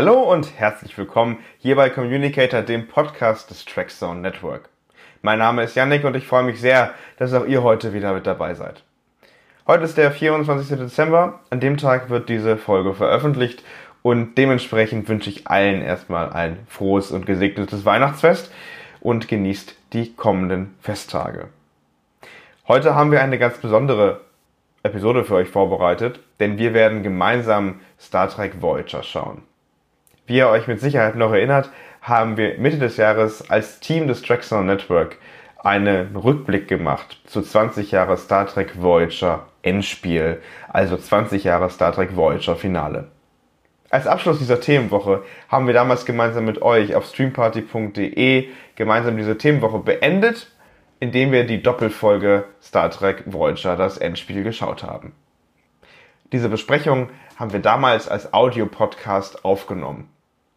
Hallo und herzlich willkommen hier bei Communicator, dem Podcast des Trackzone Network. Mein Name ist Yannick und ich freue mich sehr, dass auch ihr heute wieder mit dabei seid. Heute ist der 24. Dezember, an dem Tag wird diese Folge veröffentlicht und dementsprechend wünsche ich allen erstmal ein frohes und gesegnetes Weihnachtsfest und genießt die kommenden Festtage. Heute haben wir eine ganz besondere Episode für euch vorbereitet, denn wir werden gemeinsam Star Trek Voyager schauen. Wie ihr euch mit Sicherheit noch erinnert, haben wir Mitte des Jahres als Team des Tracksound Network einen Rückblick gemacht zu 20 Jahre Star Trek Voyager Endspiel, also 20 Jahre Star Trek Voyager Finale. Als Abschluss dieser Themenwoche haben wir damals gemeinsam mit euch auf streamparty.de gemeinsam diese Themenwoche beendet, indem wir die Doppelfolge Star Trek Voyager das Endspiel geschaut haben. Diese Besprechung haben wir damals als Audio-Podcast aufgenommen.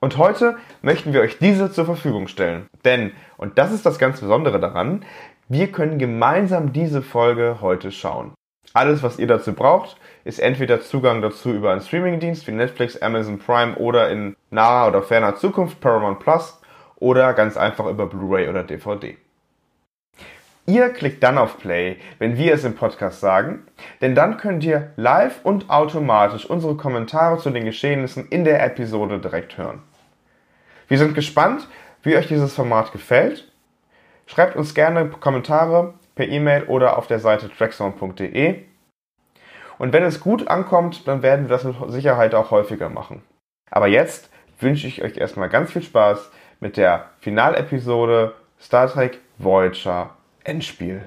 Und heute möchten wir euch diese zur Verfügung stellen. Denn, und das ist das ganz Besondere daran, wir können gemeinsam diese Folge heute schauen. Alles, was ihr dazu braucht, ist entweder Zugang dazu über einen Streamingdienst wie Netflix, Amazon Prime oder in naher oder ferner Zukunft Paramount Plus oder ganz einfach über Blu-ray oder DVD. Ihr klickt dann auf Play, wenn wir es im Podcast sagen, denn dann könnt ihr live und automatisch unsere Kommentare zu den Geschehnissen in der Episode direkt hören. Wir sind gespannt, wie euch dieses Format gefällt. Schreibt uns gerne Kommentare per E-Mail oder auf der Seite tracksound.de. Und wenn es gut ankommt, dann werden wir das mit Sicherheit auch häufiger machen. Aber jetzt wünsche ich euch erstmal ganz viel Spaß mit der Finalepisode Star Trek Voyager Endspiel.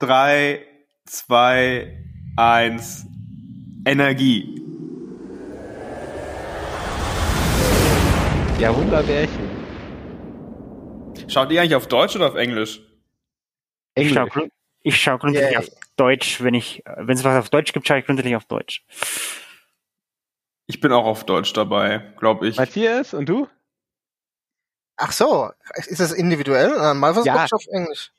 Drei, zwei, eins, Energie. Ja, Wunderbärchen. Schaut ihr eigentlich auf Deutsch oder auf Englisch? Ich schaue grund ich schau grundsätzlich Yeah. auf Deutsch, wenn ich, wenn es was auf Deutsch gibt, schaue ich grundsätzlich auf Deutsch. Ich bin auch auf Deutsch dabei, glaube ich. Matthias, und du? Ach so, ist das individuell? Mal versuche Ja. auf Englisch.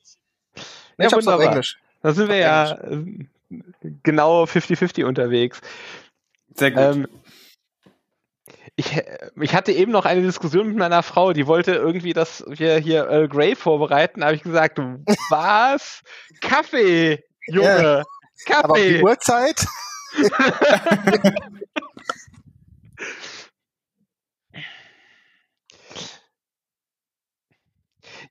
Ja, ich hab's auf wunderbar. Englisch. Da sind wir ja äh, genau 50-50 unterwegs. Sehr gut. Ähm, ich, ich hatte eben noch eine Diskussion mit meiner Frau, die wollte irgendwie, dass wir hier Earl Grey vorbereiten. Da habe ich gesagt, was? Kaffee, Junge, Aber die Kaffee. Uhrzeit?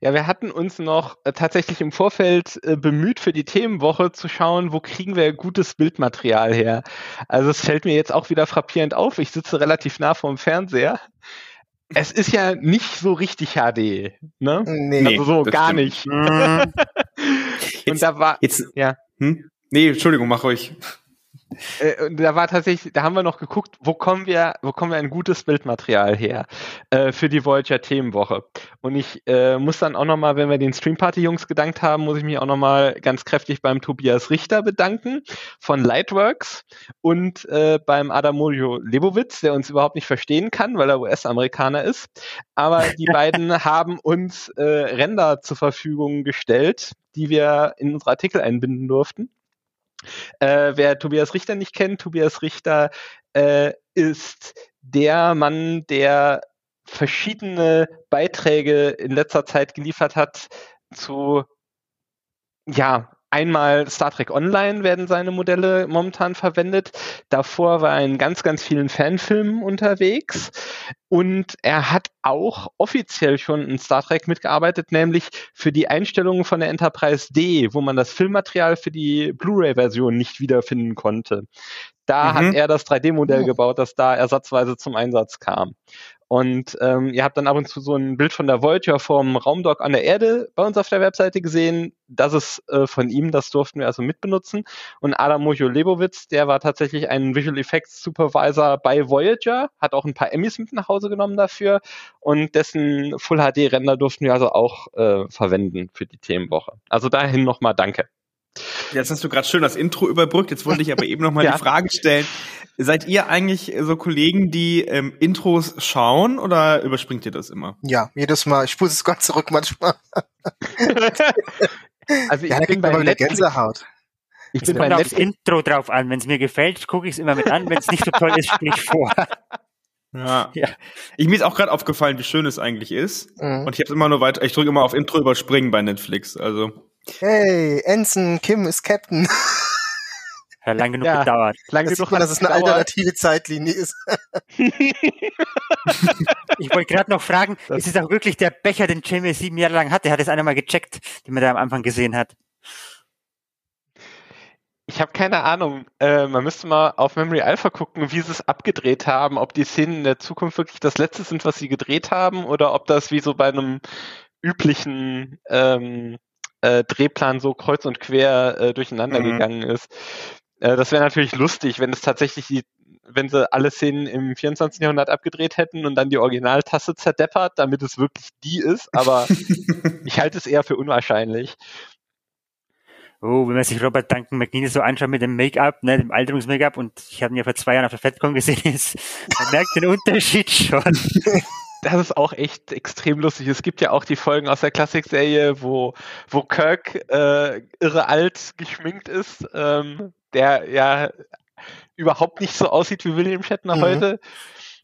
Ja, wir hatten uns noch äh, tatsächlich im Vorfeld äh, bemüht, für die Themenwoche zu schauen, wo kriegen wir gutes Bildmaterial her. Also es fällt mir jetzt auch wieder frappierend auf. Ich sitze relativ nah vorm Fernseher. Es ist ja nicht so richtig HD, ne? Nee. also so gar stimmt. nicht. Mm. Und Jetzt- da war, Jetzt. ja. Hm? Nee, Entschuldigung, mach ruhig. Äh, und da war tatsächlich, da haben wir noch geguckt, wo kommen wir, wo kommen wir ein gutes Bildmaterial her äh, für die Voyager Themenwoche. Und ich äh, muss dann auch nochmal, wenn wir den Stream Party Jungs gedankt haben, muss ich mich auch nochmal ganz kräftig beim Tobias Richter bedanken von Lightworks und äh, beim Adamorio Lebowitz, der uns überhaupt nicht verstehen kann, weil er US-Amerikaner ist. Aber die beiden haben uns äh, Ränder zur Verfügung gestellt, die wir in unsere Artikel einbinden durften. Äh, wer Tobias Richter nicht kennt, Tobias Richter äh, ist der Mann, der verschiedene Beiträge in letzter Zeit geliefert hat zu, ja, einmal Star Trek Online werden seine Modelle momentan verwendet. Davor war er in ganz, ganz vielen Fanfilmen unterwegs. Und er hat auch offiziell schon in Star Trek mitgearbeitet, nämlich für die Einstellungen von der Enterprise D, wo man das Filmmaterial für die Blu-ray-Version nicht wiederfinden konnte. Da Mhm. hat er das 3D-Modell Oh. gebaut, das da ersatzweise zum Einsatz kam. Und ähm, ihr habt dann ab und zu so ein Bild von der Voyager vom Raumdock an der Erde bei uns auf der Webseite gesehen. Das ist äh, von ihm, das durften wir also mitbenutzen. Und Adam Mojo-Lebowitz, der war tatsächlich ein Visual Effects Supervisor bei Voyager, hat auch ein paar Emmys mit nach Hause genommen dafür und dessen Full HD Render durften wir also auch äh, verwenden für die Themenwoche. Also dahin nochmal Danke. Jetzt hast du gerade schön das Intro überbrückt. Jetzt wollte ich aber eben noch mal ja. die Frage stellen: Seid ihr eigentlich so Kollegen, die ähm, Intros schauen oder überspringt ihr das immer? Ja, jedes Mal. Ich spule es Gott zurück manchmal. also ich ja, da bin bei wieder Gänsehaut. Ich bin bei aufs Intro drauf an. Wenn es mir gefällt, gucke ich es immer mit an. Wenn es nicht so toll ist, spiele ich vor. Ja. ja. Ich mir ist auch gerade aufgefallen, wie schön es eigentlich ist. Mhm. Und ich habe immer nur weiter. Ich drücke immer auf Intro überspringen bei Netflix. Also Hey, Ensign, Kim ist Captain. Ja, lang genug ja, gedauert. Lang das genug, dass es eine alternative Zeitlinie ist. ich wollte gerade noch fragen, das ist es auch wirklich der Becher, den Jamie sieben Jahre lang hatte? Hat es einer mal gecheckt, den man da am Anfang gesehen hat? Ich habe keine Ahnung. Äh, man müsste mal auf Memory Alpha gucken, wie sie es abgedreht haben, ob die Szenen in der Zukunft wirklich das letzte sind, was sie gedreht haben, oder ob das wie so bei einem üblichen ähm, äh, Drehplan so kreuz und quer äh, durcheinander mhm. gegangen ist. Äh, das wäre natürlich lustig, wenn es tatsächlich die, wenn sie alle Szenen im 24. Jahrhundert abgedreht hätten und dann die Originaltasse zerdeppert, damit es wirklich die ist, aber ich halte es eher für unwahrscheinlich. Oh, wenn man sich Robert Duncan McNeil so anschaut mit dem Make-up, ne, dem Alterungs-Make-up, und ich habe ihn ja vor zwei Jahren auf der FedCon gesehen, ist, man merkt den Unterschied schon. das ist auch echt extrem lustig. Es gibt ja auch die Folgen aus der Klassikserie, wo, wo Kirk äh, irre alt geschminkt ist, ähm, der ja überhaupt nicht so aussieht wie William Shatner mhm. heute.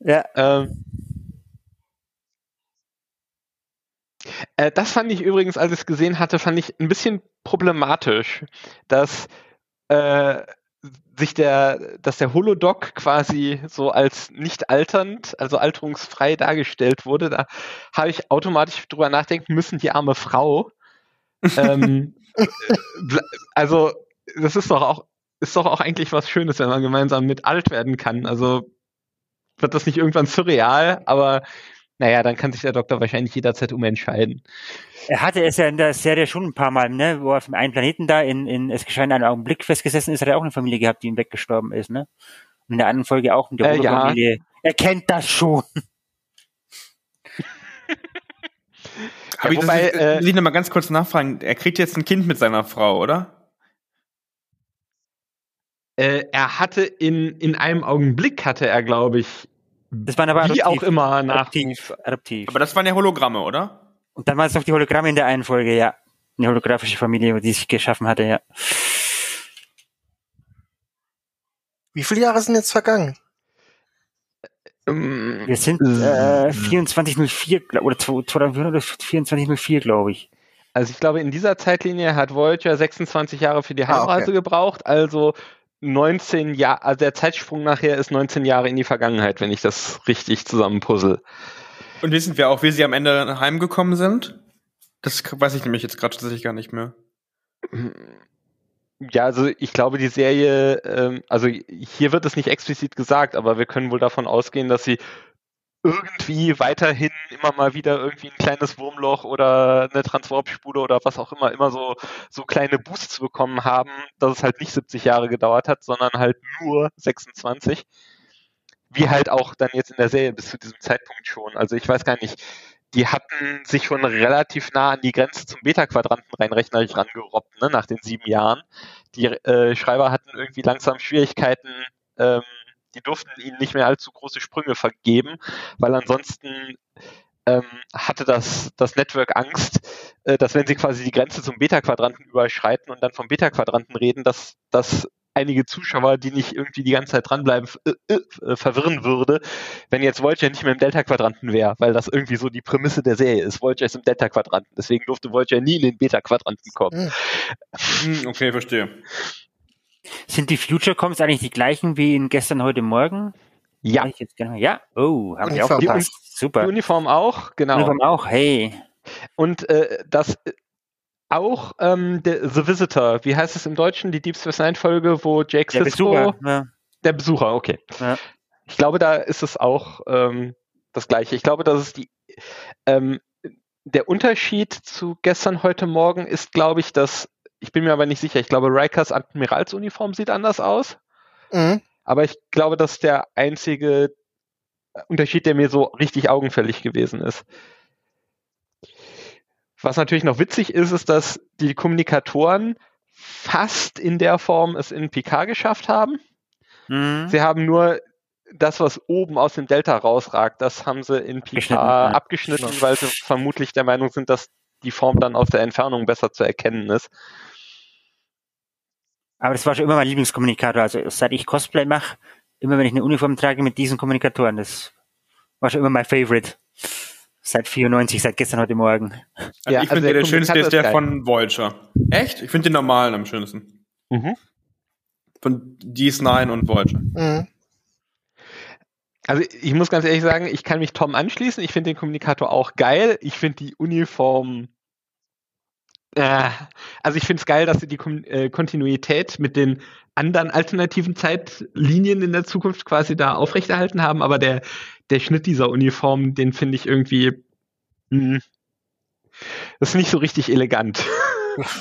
Ja. Ähm, äh, das fand ich übrigens, als ich es gesehen hatte, fand ich ein bisschen problematisch, dass äh, sich der, dass der Holodoc quasi so als nicht alternd, also alterungsfrei dargestellt wurde, da habe ich automatisch drüber nachdenken müssen, die arme Frau. ähm, äh, also, das ist doch auch, ist doch auch eigentlich was Schönes, wenn man gemeinsam mit alt werden kann. Also wird das nicht irgendwann surreal, aber naja, dann kann sich der Doktor wahrscheinlich jederzeit umentscheiden. Er hatte es ja in der Serie schon ein paar Mal, ne, wo er auf dem einen Planeten da in, in es geschehen einen Augenblick festgesessen ist, hat er auch eine Familie gehabt, die ihm weggestorben ist, ne? Und in der anderen Folge auch in der äh, ja. Familie. Er kennt das schon. Aber ja, wobei, das, äh, will ich noch mal ganz kurz nachfragen. Er kriegt jetzt ein Kind mit seiner Frau, oder? Äh, er hatte in, in einem Augenblick hatte er, glaube ich, das waren aber Wie adoptiv, auch immer Nachruf. Adoptiv. Aber das waren ja Hologramme, oder? Und dann waren es noch die Hologramme in der einen Folge, ja. Eine holographische Familie, die sich geschaffen hatte, ja. Wie viele Jahre sind jetzt vergangen? Wir sind äh, 2404 oder 2404, glaube ich. Also ich glaube, in dieser Zeitlinie hat Voyager 26 Jahre für die Heimreise ah, okay. gebraucht, also 19 Jahre, also der Zeitsprung nachher ist 19 Jahre in die Vergangenheit, wenn ich das richtig zusammenpuzzle. Und wissen wir auch, wie sie am Ende heimgekommen sind? Das weiß ich nämlich jetzt gerade tatsächlich gar nicht mehr. Ja, also ich glaube, die Serie, ähm, also hier wird es nicht explizit gesagt, aber wir können wohl davon ausgehen, dass sie irgendwie weiterhin immer mal wieder irgendwie ein kleines Wurmloch oder eine Transwarp-Spule oder was auch immer, immer so, so kleine Boosts bekommen haben, dass es halt nicht 70 Jahre gedauert hat, sondern halt nur 26. Wie halt auch dann jetzt in der Serie bis zu diesem Zeitpunkt schon. Also ich weiß gar nicht, die hatten sich schon relativ nah an die Grenze zum Beta-Quadranten rein rechnerisch rangerobbt, ne, nach den sieben Jahren. Die äh, Schreiber hatten irgendwie langsam Schwierigkeiten, ähm, die durften ihnen nicht mehr allzu große Sprünge vergeben, weil ansonsten ähm, hatte das, das Network Angst, äh, dass wenn sie quasi die Grenze zum Beta-Quadranten überschreiten und dann vom Beta-Quadranten reden, dass, dass einige Zuschauer, die nicht irgendwie die ganze Zeit dranbleiben, äh, äh, verwirren würde, wenn jetzt Voyager nicht mehr im Delta-Quadranten wäre, weil das irgendwie so die Prämisse der Serie ist. Voyager ist im Delta-Quadranten, deswegen durfte Voyager nie in den Beta-Quadranten kommen. Hm, okay, verstehe. Sind die Future Coms eigentlich die gleichen wie in gestern, heute Morgen? Ja. Ja? Oh, haben wir auch gepasst. Super. Die Uniform auch, genau. Uniform auch, hey. Und äh, das äh, auch ähm, der, The Visitor, wie heißt es im Deutschen, die Deep Space Nine Folge, wo Jake der Sisko, Besucher, ja. der Besucher, okay. Ja. Ich glaube, da ist es auch ähm, das gleiche. Ich glaube, dass es die ähm, der Unterschied zu gestern, heute Morgen ist, glaube ich, dass, ich bin mir aber nicht sicher, ich glaube, Rikers Admiralsuniform sieht anders aus. Mhm. Aber ich glaube, das ist der einzige Unterschied, der mir so richtig augenfällig gewesen ist. Was natürlich noch witzig ist, ist, dass die Kommunikatoren fast in der Form es in PK geschafft haben. Mhm. Sie haben nur das, was oben aus dem Delta rausragt, das haben sie in PK abgeschnitten, weil sie vermutlich der Meinung sind, dass die Form dann aus der Entfernung besser zu erkennen ist. Aber das war schon immer mein Lieblingskommunikator. Also seit ich Cosplay mache, immer wenn ich eine Uniform trage mit diesen Kommunikatoren, das war schon immer mein Favorite. Seit 94, seit gestern heute Morgen. Also ja, ich also finde der, der schönste ist der geil. von Voyager. Echt? Ich finde den normalen am schönsten. Mhm. Von DS9 und Voyager. Mhm. Also ich muss ganz ehrlich sagen, ich kann mich Tom anschließen. Ich finde den Kommunikator auch geil. Ich finde die Uniform. Äh, also ich finde es geil, dass sie die Kon äh, Kontinuität mit den anderen alternativen Zeitlinien in der Zukunft quasi da aufrechterhalten haben. Aber der, der Schnitt dieser Uniform, den finde ich irgendwie. Mh, hm, das ist nicht so richtig elegant.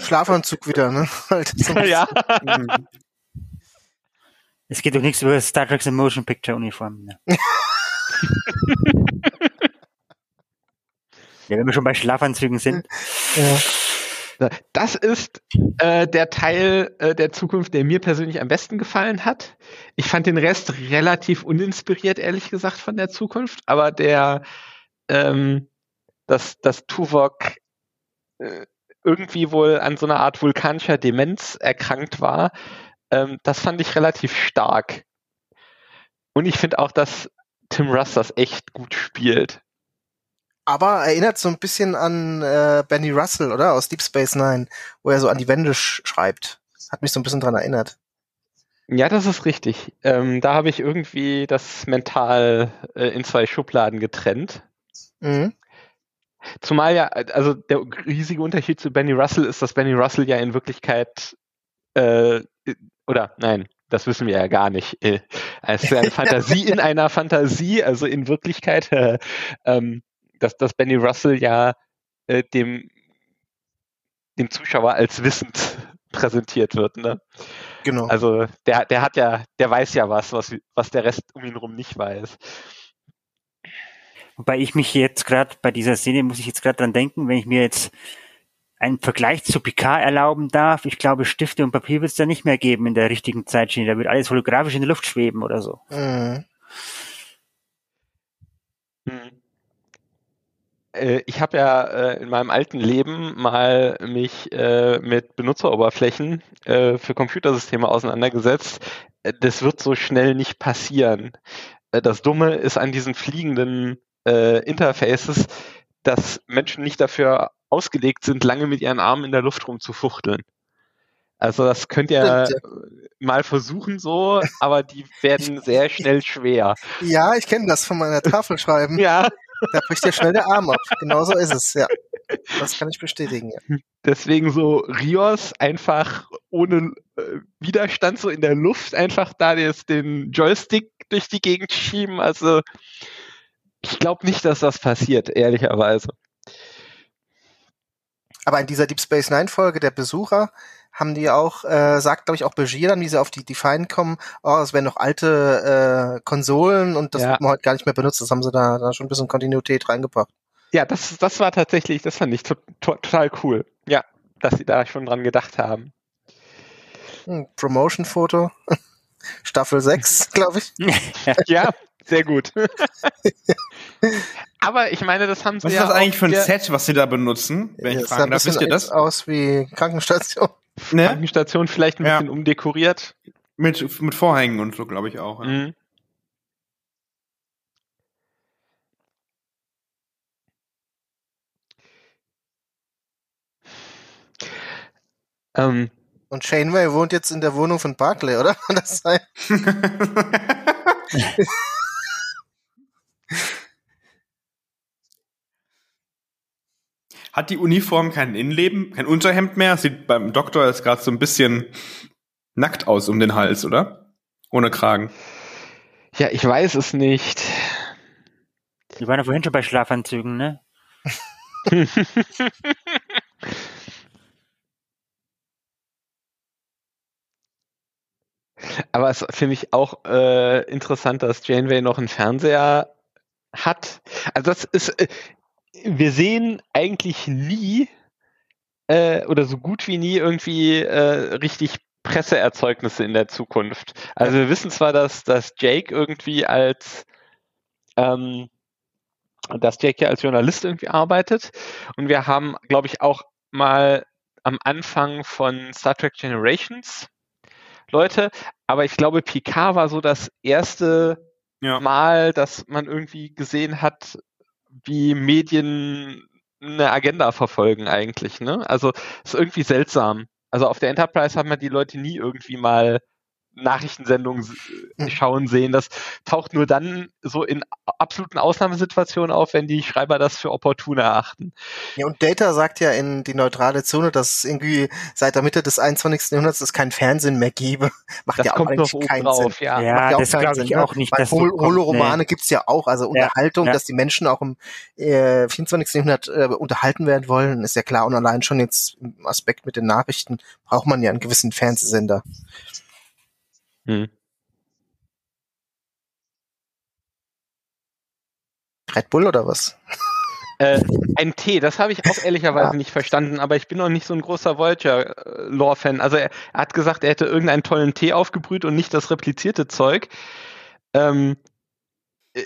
Schlafanzug wieder, ne? ja. Mhm. Es geht doch nichts über Star Trek's Motion Picture Uniform. Ne? ja, wenn wir schon bei Schlafanzügen sind. Ja. Das ist äh, der Teil äh, der Zukunft, der mir persönlich am besten gefallen hat. Ich fand den Rest relativ uninspiriert, ehrlich gesagt, von der Zukunft. Aber der, ähm, dass das Tuvok äh, irgendwie wohl an so einer Art vulkanischer Demenz erkrankt war, ähm, das fand ich relativ stark. Und ich finde auch, dass Tim Russ das echt gut spielt. Aber erinnert so ein bisschen an äh, Benny Russell, oder? Aus Deep Space Nine, wo er so an die Wände sch schreibt. Hat mich so ein bisschen dran erinnert. Ja, das ist richtig. Ähm, da habe ich irgendwie das mental äh, in zwei Schubladen getrennt. Mhm. Zumal ja, also der riesige Unterschied zu Benny Russell ist, dass Benny Russell ja in Wirklichkeit äh, oder nein, das wissen wir ja gar nicht. Äh, es ist eine Fantasie in einer Fantasie, also in Wirklichkeit, äh, ähm, dass, dass Benny Russell ja äh, dem, dem Zuschauer als wissend präsentiert wird. Ne? Genau. Also der, der hat ja, der weiß ja was, was, was der Rest um ihn herum nicht weiß. Wobei ich mich jetzt gerade bei dieser Szene muss ich jetzt gerade dran denken, wenn ich mir jetzt einen Vergleich zu Picard erlauben darf, ich glaube, Stifte und Papier wird es da nicht mehr geben in der richtigen Zeitschiene. Da wird alles holographisch in der Luft schweben oder so. Mhm. Hm. Äh, ich habe ja äh, in meinem alten Leben mal mich äh, mit Benutzeroberflächen äh, für Computersysteme auseinandergesetzt. Äh, das wird so schnell nicht passieren. Äh, das Dumme ist an diesen fliegenden Interfaces, dass Menschen nicht dafür ausgelegt sind, lange mit ihren Armen in der Luft rumzufuchteln. Also das könnt ihr mal versuchen so, aber die werden sehr schnell schwer. Ja, ich kenne das von meiner Tafel schreiben. ja. Da bricht dir schnell der Arm ab. Genauso ist es, ja. Das kann ich bestätigen. Ja. Deswegen so Rios einfach ohne äh, Widerstand so in der Luft einfach da jetzt den Joystick durch die Gegend schieben. Also ich glaube nicht, dass das passiert, ehrlicherweise. Aber in dieser Deep Space Nine Folge der Besucher haben die auch, äh, sagt glaube ich auch Begier dann, wie sie auf die Define kommen, oh, es wären noch alte äh, Konsolen und das ja. wird man heute gar nicht mehr benutzt. Das haben sie da, da schon ein bisschen Kontinuität reingebracht. Ja, das, das war tatsächlich, das fand ich to to total cool. Ja, dass sie da schon dran gedacht haben. Hm, Promotion-Foto. Staffel 6, glaube ich. ja, sehr gut. Aber ich meine, das haben sie was ja. Ist das eigentlich für ein Set, was sie da benutzen? Wenn ich fragen darf, wisst ihr das? aus wie Krankenstation. Ne? Krankenstation vielleicht ein ja. bisschen umdekoriert. Mit, mit Vorhängen und so, glaube ich auch. Ja. Mhm. Ähm, und Shaneway wohnt jetzt in der Wohnung von Barclay, oder? Kann das sein? Hat die Uniform kein Innenleben, kein Unterhemd mehr? Sieht beim Doktor jetzt gerade so ein bisschen nackt aus um den Hals, oder? Ohne Kragen. Ja, ich weiß es nicht. Die waren ja vorhin schon bei Schlafanzügen, ne? Aber es finde ich auch äh, interessant, dass Janeway noch einen Fernseher hat. Also das ist, äh, wir sehen eigentlich nie äh, oder so gut wie nie irgendwie äh, richtig Presseerzeugnisse in der Zukunft. Also wir wissen zwar, dass, dass Jake irgendwie als ähm, dass Jake ja als Journalist irgendwie arbeitet und wir haben, glaube ich, auch mal am Anfang von Star Trek Generations Leute, aber ich glaube, Picard war so das erste ja. Mal, dass man irgendwie gesehen hat, wie Medien eine Agenda verfolgen eigentlich. Ne? Also ist irgendwie seltsam. Also auf der Enterprise haben wir die Leute nie irgendwie mal Nachrichtensendungen schauen sehen. Das taucht nur dann so in absoluten Ausnahmesituationen auf, wenn die Schreiber das für opportun erachten. Ja, und Data sagt ja in die neutrale Zone, dass irgendwie seit der Mitte des 21. Jahrhunderts es keinen Fernsehen mehr gebe. Macht das ja auch eigentlich keinen drauf, Sinn. Ja, ja, ja das glaube ich ne? auch nicht. Weil Hol Holoromane nee. gibt's ja auch, also Unterhaltung, ja, dass die Menschen auch im äh, 24. Jahrhundert äh, unterhalten werden wollen, ist ja klar. Und allein schon jetzt im Aspekt mit den Nachrichten braucht man ja einen gewissen Fernsehsender. Hm. Red Bull oder was? Äh, ein Tee, das habe ich auch ehrlicherweise ja. nicht verstanden, aber ich bin noch nicht so ein großer Voyager-Lore-Fan. Also er, er, hat gesagt, er hätte irgendeinen tollen Tee aufgebrüht und nicht das replizierte Zeug. Ähm, äh,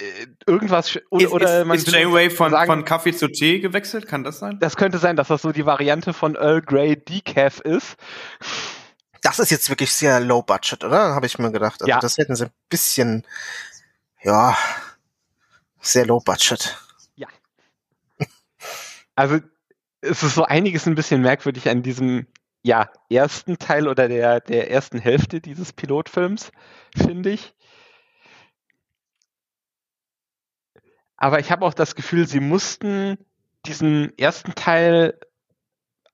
irgendwas oder, oder man ist Janeway von, sagen, von Kaffee zu Tee gewechselt? Kann das sein? Das könnte sein, dass das so die Variante von Earl Grey Decaf ist. Das ist jetzt wirklich sehr low budget, oder? Habe ich mir gedacht. Also ja. das hätten sie ein bisschen, ja, sehr low budget. Ja. Also es ist so einiges ein bisschen merkwürdig an diesem ja, ersten Teil oder der, der ersten Hälfte dieses Pilotfilms, finde ich. Aber ich habe auch das Gefühl, sie mussten diesen ersten Teil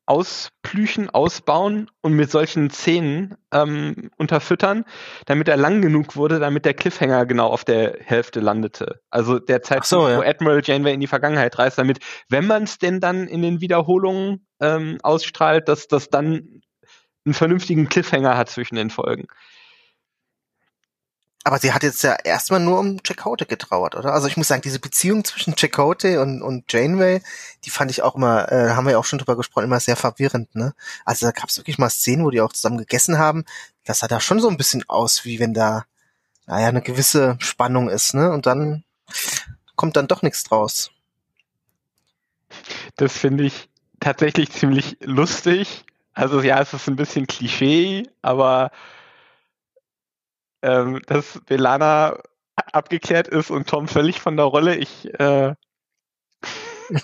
ausplüchen, ausbauen und mit solchen Szenen ähm, unterfüttern, damit er lang genug wurde, damit der Cliffhanger genau auf der Hälfte landete. Also der Zeitpunkt, so, ja. wo Admiral Janeway in die Vergangenheit reist, damit, wenn man es denn dann in den Wiederholungen ähm, ausstrahlt, dass das dann einen vernünftigen Cliffhanger hat zwischen den Folgen. Aber sie hat jetzt ja erstmal nur um Chakotay getrauert, oder? Also ich muss sagen, diese Beziehung zwischen Chakotay und, und Janeway, die fand ich auch immer, äh, haben wir ja auch schon drüber gesprochen, immer sehr verwirrend, ne? Also da gab es wirklich mal Szenen, wo die auch zusammen gegessen haben. Das sah da schon so ein bisschen aus, wie wenn da, naja, eine gewisse Spannung ist, ne? Und dann kommt dann doch nichts draus. Das finde ich tatsächlich ziemlich lustig. Also ja, es ist ein bisschen Klischee, aber ähm, dass Belana abgeklärt ist und Tom völlig von der Rolle. Ich äh,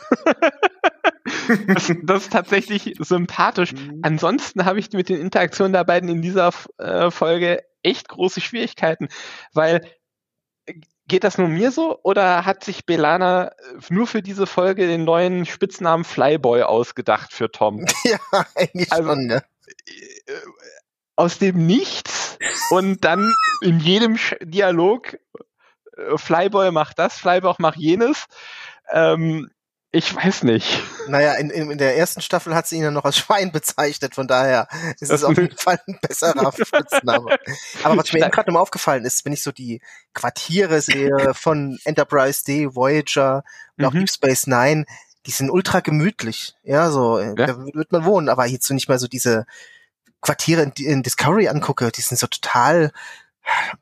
das, das, ist tatsächlich sympathisch. Mhm. Ansonsten habe ich mit den Interaktionen der beiden in dieser äh, Folge echt große Schwierigkeiten, weil äh, geht das nur mir so oder hat sich Belana äh, nur für diese Folge den neuen Spitznamen Flyboy ausgedacht für Tom? Ja, eigentlich also, schon, ne? Äh, aus dem Nichts und dann in jedem Dialog äh, Flyboy macht das, Flyboy macht jenes. Ähm, ich weiß nicht. Naja, in, in, der ersten Staffel hat sie ihn ja noch als Schwein bezeichnet, von daher ist es auf jeden Fall ein besserer Spitzname. Aber was mir eben gerade nochmal aufgefallen ist, wenn ich so die Quartiere sehe von Enterprise D, Voyager und auch mhm. Deep Space Nine, die sind ultra gemütlich. Ja, so, ja. da wird man wohnen, aber so nicht mal so diese Quartiere in, in Discovery angucke, die sind so total,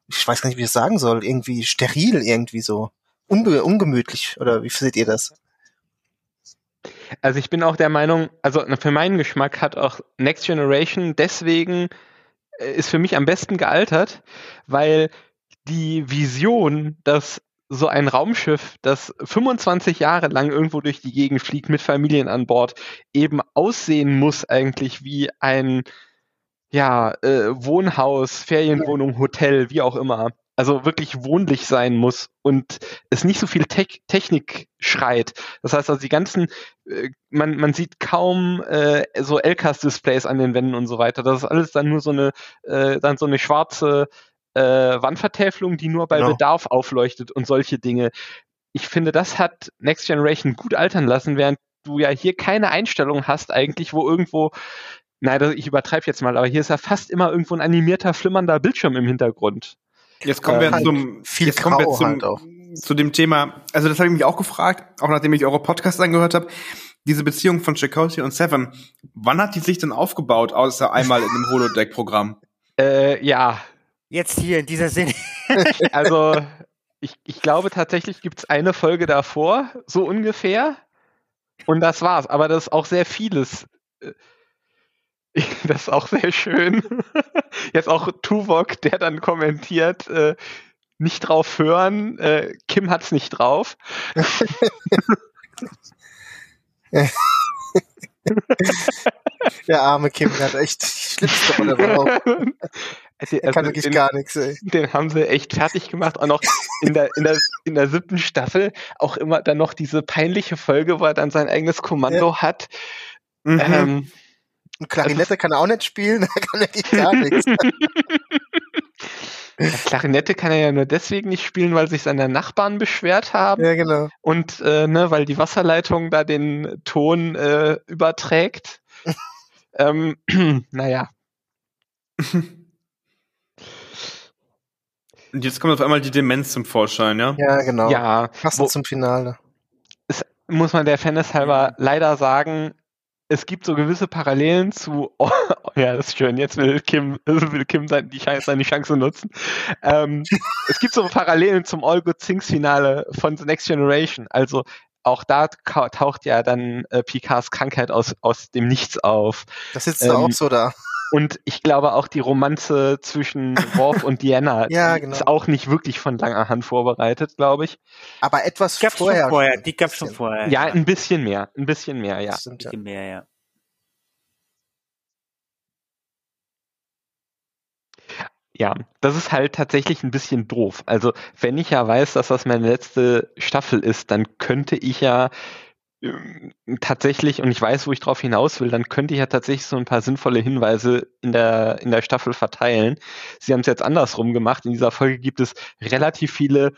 ich weiß gar nicht, wie ich das sagen soll, irgendwie steril, irgendwie so. Unge ungemütlich, oder wie seht ihr das? Also ich bin auch der Meinung, also für meinen Geschmack hat auch Next Generation deswegen äh, ist für mich am besten gealtert, weil die Vision, dass so ein Raumschiff, das 25 Jahre lang irgendwo durch die Gegend fliegt mit Familien an Bord, eben aussehen muss eigentlich wie ein ja, äh, Wohnhaus, Ferienwohnung, Hotel, wie auch immer. Also wirklich wohnlich sein muss und es nicht so viel Te Technik schreit. Das heißt also die ganzen, äh, man, man sieht kaum äh, so LCAS-Displays an den Wänden und so weiter. Das ist alles dann nur so eine, äh, dann so eine schwarze äh, Wandvertäfelung, die nur bei genau. Bedarf aufleuchtet und solche Dinge. ich finde, das hat Next Generation gut altern lassen, während du ja hier keine Einstellung hast eigentlich, wo irgendwo Nein, ich übertreibe jetzt mal, aber hier ist ja fast immer irgendwo ein animierter, flimmernder Bildschirm im Hintergrund. Jetzt kommen wir halt zum, viel jetzt kommen wir zum, halt auch. zu dem Thema, also das habe ich mich auch gefragt, auch nachdem ich eure Podcasts angehört habe, diese Beziehung von Chakotay und Seven, wann hat die sich denn aufgebaut, außer einmal in einem Holodeck-Programm? Äh, ja. Jetzt hier in dieser Sinne. also, ich, ich glaube tatsächlich gibt es eine Folge davor, so ungefähr. Und das war's. Aber das ist auch sehr vieles. Das ist auch sehr schön. Jetzt auch Tuvok, der dann kommentiert, äh, nicht drauf hören, äh, Kim hat's nicht drauf. Der arme Kim hat echt schlimmste Rolle drauf. Also, er kann wirklich den, gar nichts, ey. Den haben sie echt fertig gemacht. Auch noch in der, in der, in der siebten Staffel auch immer dann noch diese peinliche Folge, wo er dann sein eigenes Kommando ja. hat. Mhm. Ähm, und Klarinette also, kann er auch nicht spielen, da kann er gar nichts. Ja, Klarinette kann er ja nur deswegen nicht spielen, weil sich seine Nachbarn beschwert haben. Ja, genau. Und äh, ne, weil die Wasserleitung da den Ton äh, überträgt. ähm, naja. Und jetzt kommt auf einmal die Demenz zum Vorschein, ja? Ja, genau. Ja. Passend zum Finale. Es, muss man der Fairness halber leider sagen, es gibt so gewisse Parallelen zu, oh, ja, das ist schön, jetzt will Kim, will Kim sein, die Chance, seine Chance nutzen. Ähm, es gibt so Parallelen zum All Good Things Finale von The Next Generation. Also auch da taucht ja dann äh, Picards Krankheit aus, aus dem Nichts auf. Das sitzt ähm, da auch so da. Und ich glaube auch die Romanze zwischen Worf und Diana ja, genau. ist auch nicht wirklich von langer Hand vorbereitet, glaube ich. Aber etwas gab's vorher. Schon vorher. Die gab's schon vorher. Ja, ein bisschen mehr. Ein bisschen mehr, ja. Ein bisschen mehr, ja. Ja, das ist halt tatsächlich ein bisschen doof. Also, wenn ich ja weiß, dass das meine letzte Staffel ist, dann könnte ich ja tatsächlich, und ich weiß, wo ich drauf hinaus will, dann könnte ich ja tatsächlich so ein paar sinnvolle Hinweise in der, in der Staffel verteilen. Sie haben es jetzt andersrum gemacht. In dieser Folge gibt es relativ viele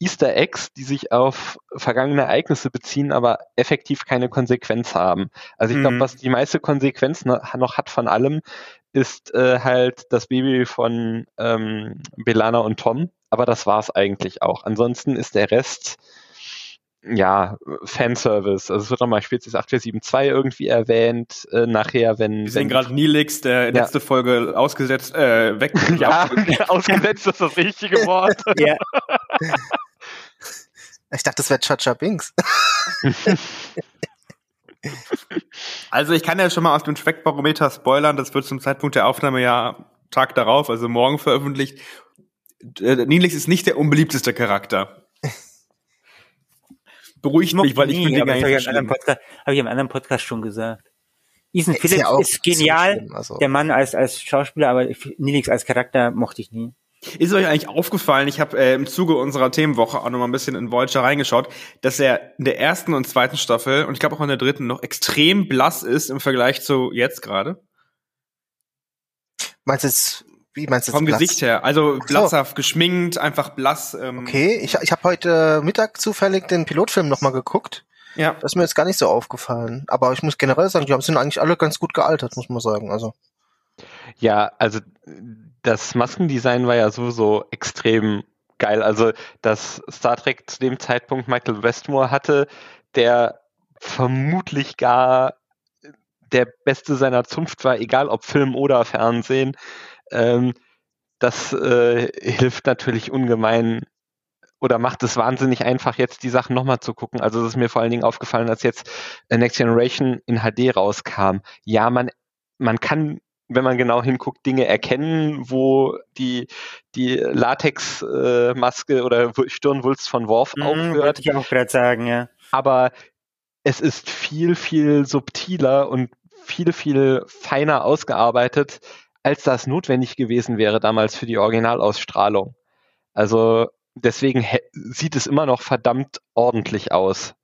Easter Eggs, die sich auf vergangene Ereignisse beziehen, aber effektiv keine Konsequenz haben. Also ich glaube, mhm. was die meiste Konsequenz noch hat von allem, ist äh, halt das Baby von ähm, Belana und Tom. Aber das war es eigentlich auch. Ansonsten ist der Rest ja, Fanservice. Also es wird nochmal Spezies 8472 irgendwie erwähnt, äh, nachher, wenn. Wir sehen gerade Nilix, der ja. letzte Folge ausgesetzt, äh, weg. ja, ausgesetzt ist das richtige Wort. ja. Ich dachte, das wäre Chacha Binks. also ich kann ja schon mal aus dem Trackbarometer spoilern, das wird zum Zeitpunkt der Aufnahme ja Tag darauf, also morgen veröffentlicht. Äh, Nilix ist nicht der unbeliebteste Charakter beruhigt mich, weil ich nie, finde den eigentlich Habe ich im anderen Podcast schon gesagt. Ethan Phillips ja ist genial, schlimm, also. der Mann als, als Schauspieler, aber Nilix als Charakter mochte ich nie. Ist euch eigentlich aufgefallen, ich habe äh, im Zuge unserer Themenwoche auch noch mal ein bisschen in Voyager reingeschaut, dass er in der ersten und zweiten Staffel und ich glaube auch in der dritten noch extrem blass ist im Vergleich zu jetzt gerade? Meinst du jetzt wie meinst du Vom blass? Gesicht her. Also blasshaft, so. geschminkt, einfach blass. Ähm. Okay, ich, ich habe heute Mittag zufällig den Pilotfilm nochmal geguckt. Ja. Das ist mir jetzt gar nicht so aufgefallen. Aber ich muss generell sagen, die sind eigentlich alle ganz gut gealtert, muss man sagen. Also. Ja, also das Maskendesign war ja sowieso extrem geil. Also, dass Star Trek zu dem Zeitpunkt Michael Westmore hatte, der vermutlich gar der Beste seiner Zunft war, egal ob Film oder Fernsehen. Ähm, das äh, hilft natürlich ungemein oder macht es wahnsinnig einfach, jetzt die Sachen nochmal zu gucken. Also es ist mir vor allen Dingen aufgefallen, als jetzt Next Generation in HD rauskam. Ja, man, man kann, wenn man genau hinguckt, Dinge erkennen, wo die, die Latex-Maske äh, oder Stirnwulst von Worf mhm, aufhört. Ich auch gerade sagen, ja. Aber es ist viel, viel subtiler und viel, viel feiner ausgearbeitet, als das notwendig gewesen wäre damals für die Originalausstrahlung. Also deswegen sieht es immer noch verdammt ordentlich aus.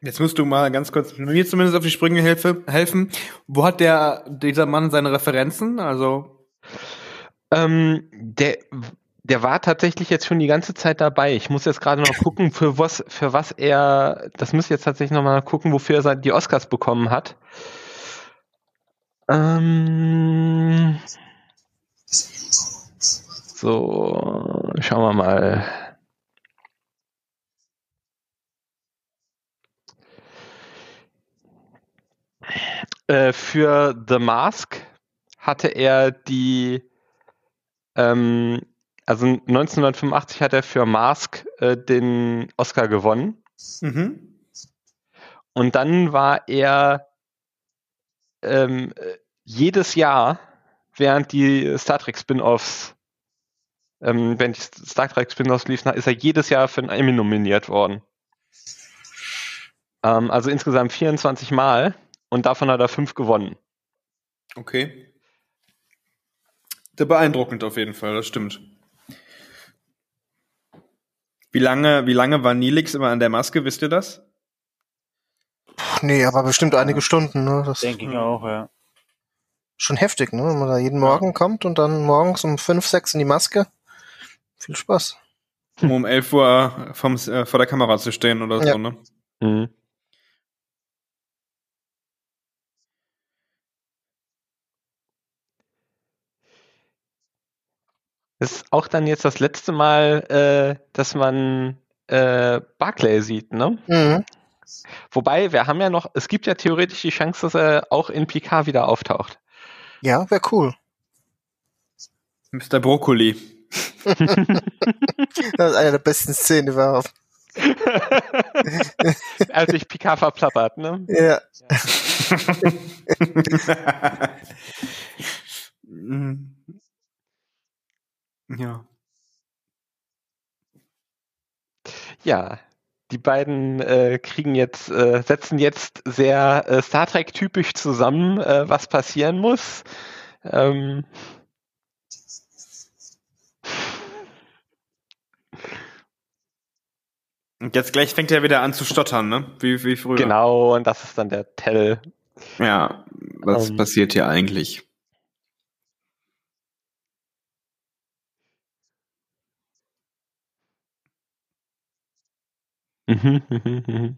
Jetzt musst du mal ganz kurz mir zumindest auf die Sprünge helfen. Wo hat der dieser Mann seine Referenzen? Also ähm, der der war tatsächlich jetzt schon die ganze Zeit dabei. Ich muss jetzt gerade noch gucken, für was, für was er, das müsste jetzt tatsächlich noch mal gucken, wofür er die Oscars bekommen hat. Ähm, so, schauen wir mal. Äh, für The Mask hatte er die ähm, also 1985 hat er für Mask äh, den Oscar gewonnen. Mhm. Und dann war er ähm, jedes Jahr, während die Star Trek Spin-offs, ähm, wenn die Star Trek Spin-offs liefen, ist er jedes Jahr für einen Emmy nominiert worden. Ähm, also insgesamt 24 Mal und davon hat er fünf gewonnen. Okay. Beeindruckend auf jeden Fall, das stimmt. Wie lange, wie lange war Nilix immer an der Maske, wisst ihr das? Nee, aber bestimmt einige Stunden, ne? Das denke ich auch, ja. Schon heftig, ne? Wenn man da jeden Morgen ja. kommt und dann morgens um fünf, sechs in die Maske. Viel Spaß. Um um elf Uhr vom, äh, vor der Kamera zu stehen oder ja. so, ne? Mhm. ist auch dann jetzt das letzte Mal, äh, dass man äh, Barclay sieht, ne? Mhm. Wobei, wir haben ja noch, es gibt ja theoretisch die Chance, dass er auch in PK wieder auftaucht. Ja, wäre cool. Mr. Brokkoli. das ist eine der besten Szenen überhaupt. Als sich Picard verplappert, ne? Ja. ja. Ja. Ja, die beiden äh, kriegen jetzt, äh, setzen jetzt sehr äh, Star Trek typisch zusammen, äh, was passieren muss. Ähm, Und jetzt gleich fängt er wieder an zu stottern, ne? Wie, wie früher. Genau, und das ist dann der Tell. Ja, was ähm. passiert hier eigentlich? Mhm, mhm, mhm.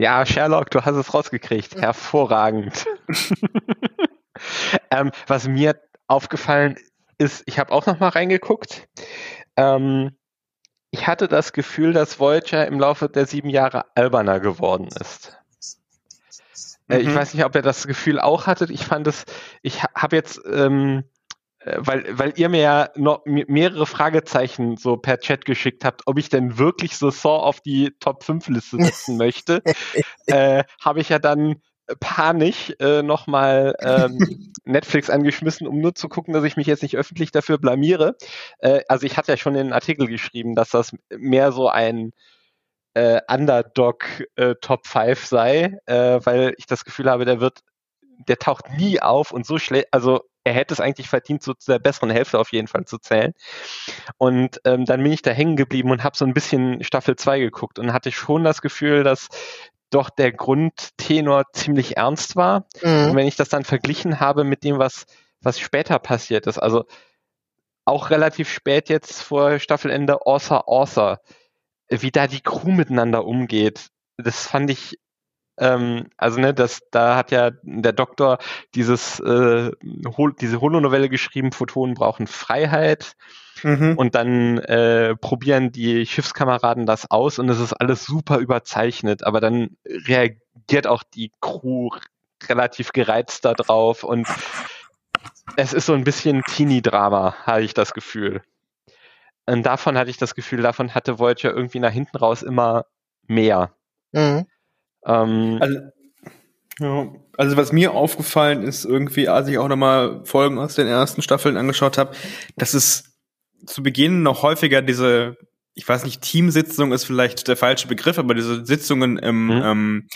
Ja, Sherlock, du hast es rausgekriegt. Hervorragend. ähm, was mir aufgefallen ist, ich habe auch noch mal reingeguckt. Ähm, ich hatte das Gefühl, dass Voyager im Laufe der sieben Jahre alberner geworden ist. Äh, mhm. Ich weiß nicht, ob ihr das Gefühl auch hattet. Ich fand es, ich habe jetzt ähm, äh, weil, weil ihr mir ja noch mehrere Fragezeichen so per Chat geschickt habt, ob ich denn wirklich so Saw auf die Top 5 Liste setzen möchte, äh, habe ich ja dann panisch äh, nochmal ähm, Netflix angeschmissen, um nur zu gucken, dass ich mich jetzt nicht öffentlich dafür blamiere. Äh, also ich hatte ja schon in den Artikel geschrieben, dass das mehr so ein äh, Underdog äh, Top 5 sei, äh, weil ich das Gefühl habe, der wird, der taucht nie auf und so schlecht, also er hätte es eigentlich verdient, so zu der besseren Hälfte auf jeden Fall zu zählen. Und ähm, dann bin ich da hängen geblieben und habe so ein bisschen Staffel 2 geguckt und hatte schon das Gefühl, dass doch der Grundtenor ziemlich ernst war. Mhm. Und wenn ich das dann verglichen habe mit dem, was, was später passiert ist, also auch relativ spät jetzt vor Staffelende Author Author, wie da die Crew miteinander umgeht, das fand ich ähm, also ne, das, da hat ja der Doktor dieses äh, Hol diese Holonovelle geschrieben, Photonen brauchen Freiheit. Mhm. Und dann äh, probieren die Schiffskameraden das aus und es ist alles super überzeichnet, aber dann reagiert auch die Crew relativ gereizt darauf und es ist so ein bisschen Teenie-Drama, habe ich das Gefühl. Und davon hatte ich das Gefühl, davon hatte Voyager irgendwie nach hinten raus immer mehr. Mhm. Ähm, also, ja, also was mir aufgefallen ist irgendwie, als ich auch nochmal Folgen aus den ersten Staffeln angeschaut habe, dass es zu Beginn noch häufiger diese, ich weiß nicht, Teamsitzung ist vielleicht der falsche Begriff, aber diese Sitzungen im mhm. ähm,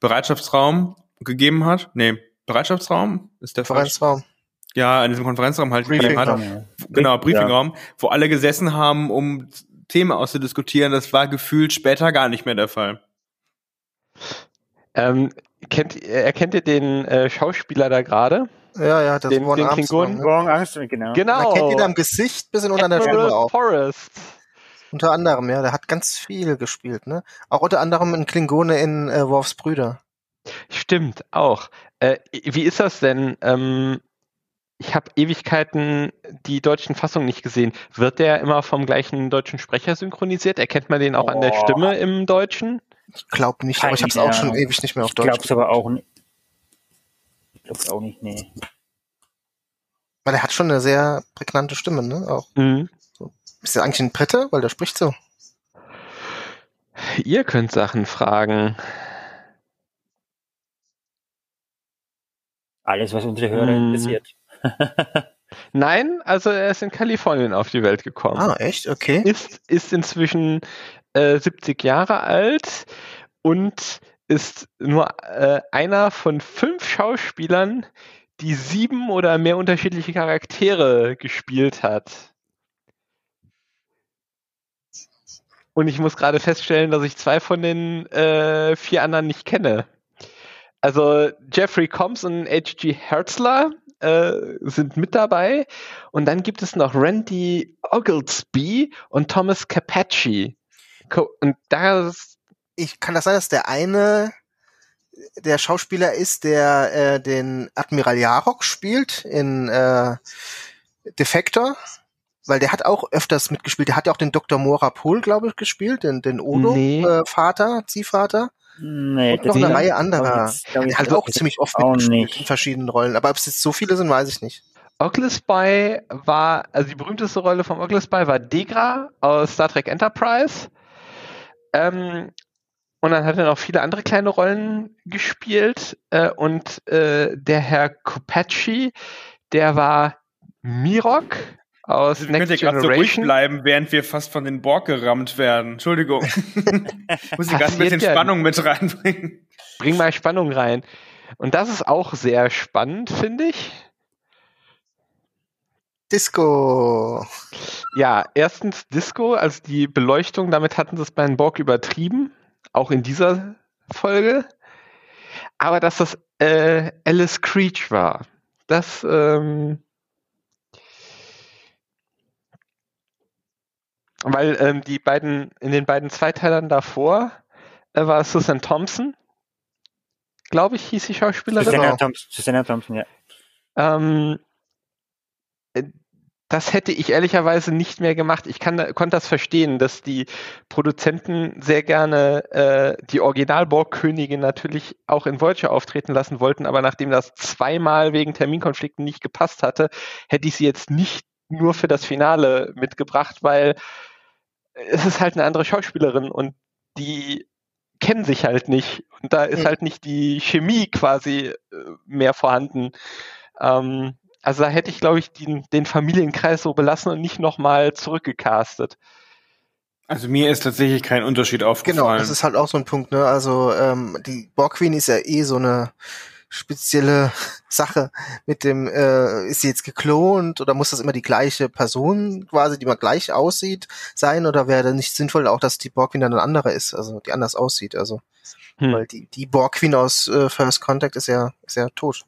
Bereitschaftsraum gegeben hat. Nee, Bereitschaftsraum ist der Konferenzraum. Ja, in diesem Konferenzraum halt gegeben hat. Ja. Genau, Briefingraum, ja. wo alle gesessen haben, um Themen auszudiskutieren. Das war gefühlt später gar nicht mehr der Fall. Ähm, kennt, erkennt ihr den äh, Schauspieler da gerade? Ja, ja, das den, Warren den. Klingonen. Ne? Warren Armstrong, genau. Genau. Man kennt ihn am Gesicht bis in unter der Stimme auch. Forrest. Unter anderem, ja, der hat ganz viel gespielt, ne? Auch unter anderem ein Klingone in äh, Worfs Brüder. Stimmt, auch. Äh, wie ist das denn? Ähm, ich habe Ewigkeiten die deutschen Fassungen nicht gesehen. Wird der immer vom gleichen deutschen Sprecher synchronisiert? Erkennt man den auch an der. Stimme im Deutschen? Ich glaube nicht, aber ich habe es auch schon ewig nicht mehr auf Ich Deutsch. glaub's aber auch nicht. Ich glaub's auch nicht, nee. Weil er hat schon eine sehr prägnante Stimme, ne? Auch. Mhm. Ist der eigentlich ein Brite? Weil der spricht so. Ihr könnt Sachen fragen. Alles, was unsere Hörer Hm. interessiert. Nein, also er ist in Kalifornien auf die Welt gekommen. Ah, echt? Okay. Ist, ist inzwischen äh, 70 Jahre alt und ist nur äh, einer von fünf Schauspielern, die sieben oder mehr unterschiedliche Charaktere gespielt hat. Und ich muss gerade feststellen, dass ich zwei von den äh, vier anderen nicht kenne. Also Jeffrey Combs und H.G. Hertzler äh, sind mit dabei. Und dann gibt es noch Randy Oglesby und Thomas Capacci. Und das, Ich, kann das sein, dass der eine der Schauspieler ist, der äh, den Admiral Jarok spielt in äh, Defector? Weil der hat auch öfters mitgespielt. Der hat ja auch den Dr. Mora Pohl, glaube ich, gespielt, den, den Odo, Nee. äh, Vater, Ziehvater. Nee, Und noch eine Reihe anderer. Der hat auch ziemlich oft auch mitgespielt nicht. in verschiedenen Rollen. Aber ob es jetzt so viele sind, weiß ich nicht. Oglesby war, also die berühmteste Rolle von Oglesby war Degra aus Star Trek Enterprise. Ähm, und dann hat er noch viele andere kleine Rollen gespielt. Äh, und äh, der Herr Kopacci, der war Mirok aus Also, könnt ihr Next gerade so ruhig Generation. bleiben, während wir fast von den Borg gerammt werden. Entschuldigung. Muss ich gerade ein bisschen ja. Spannung mit reinbringen. Bring mal Spannung rein. Und das ist auch sehr spannend, finde ich. Disco. Ja, erstens Disco, also die Beleuchtung, damit hatten sie es bei den Borg übertrieben, auch in dieser Folge. Aber dass das äh, Alice Creech war, das ähm, weil ähm, die beiden, in den beiden Zweiteilern davor äh, war Susan Thompson, glaube ich, hieß die Schauspielerin. Susanna Susanna Thompson, Susanna Thompson, ja. Ähm, äh, das hätte ich ehrlicherweise nicht mehr gemacht. Ich kann, konnte das verstehen, dass die Produzenten sehr gerne äh, die Original-Borg-Königin natürlich auch in Voyager auftreten lassen wollten, aber nachdem das zweimal wegen Terminkonflikten nicht gepasst hatte, hätte ich sie jetzt nicht nur für das Finale mitgebracht, weil es ist halt eine andere Schauspielerin und die kennen sich halt nicht und da ist halt nicht die Chemie quasi äh, mehr vorhanden. Ähm, also da hätte ich, glaube ich, den, den Familienkreis so belassen und nicht nochmal zurückgecastet. Also mir ist tatsächlich kein Unterschied aufgefallen. Genau, das ist halt auch so ein Punkt, ne? Also ähm, die Borg Queen ist ja eh so eine spezielle Sache mit dem, äh, ist sie jetzt geklont oder muss das immer die gleiche Person quasi, die man gleich aussieht, sein oder wäre dann nicht sinnvoll auch, dass die Borg Queen dann eine andere ist, also die anders aussieht, also Hm. weil die die Borg Queen aus äh, First Contact ist ja ist ja tot.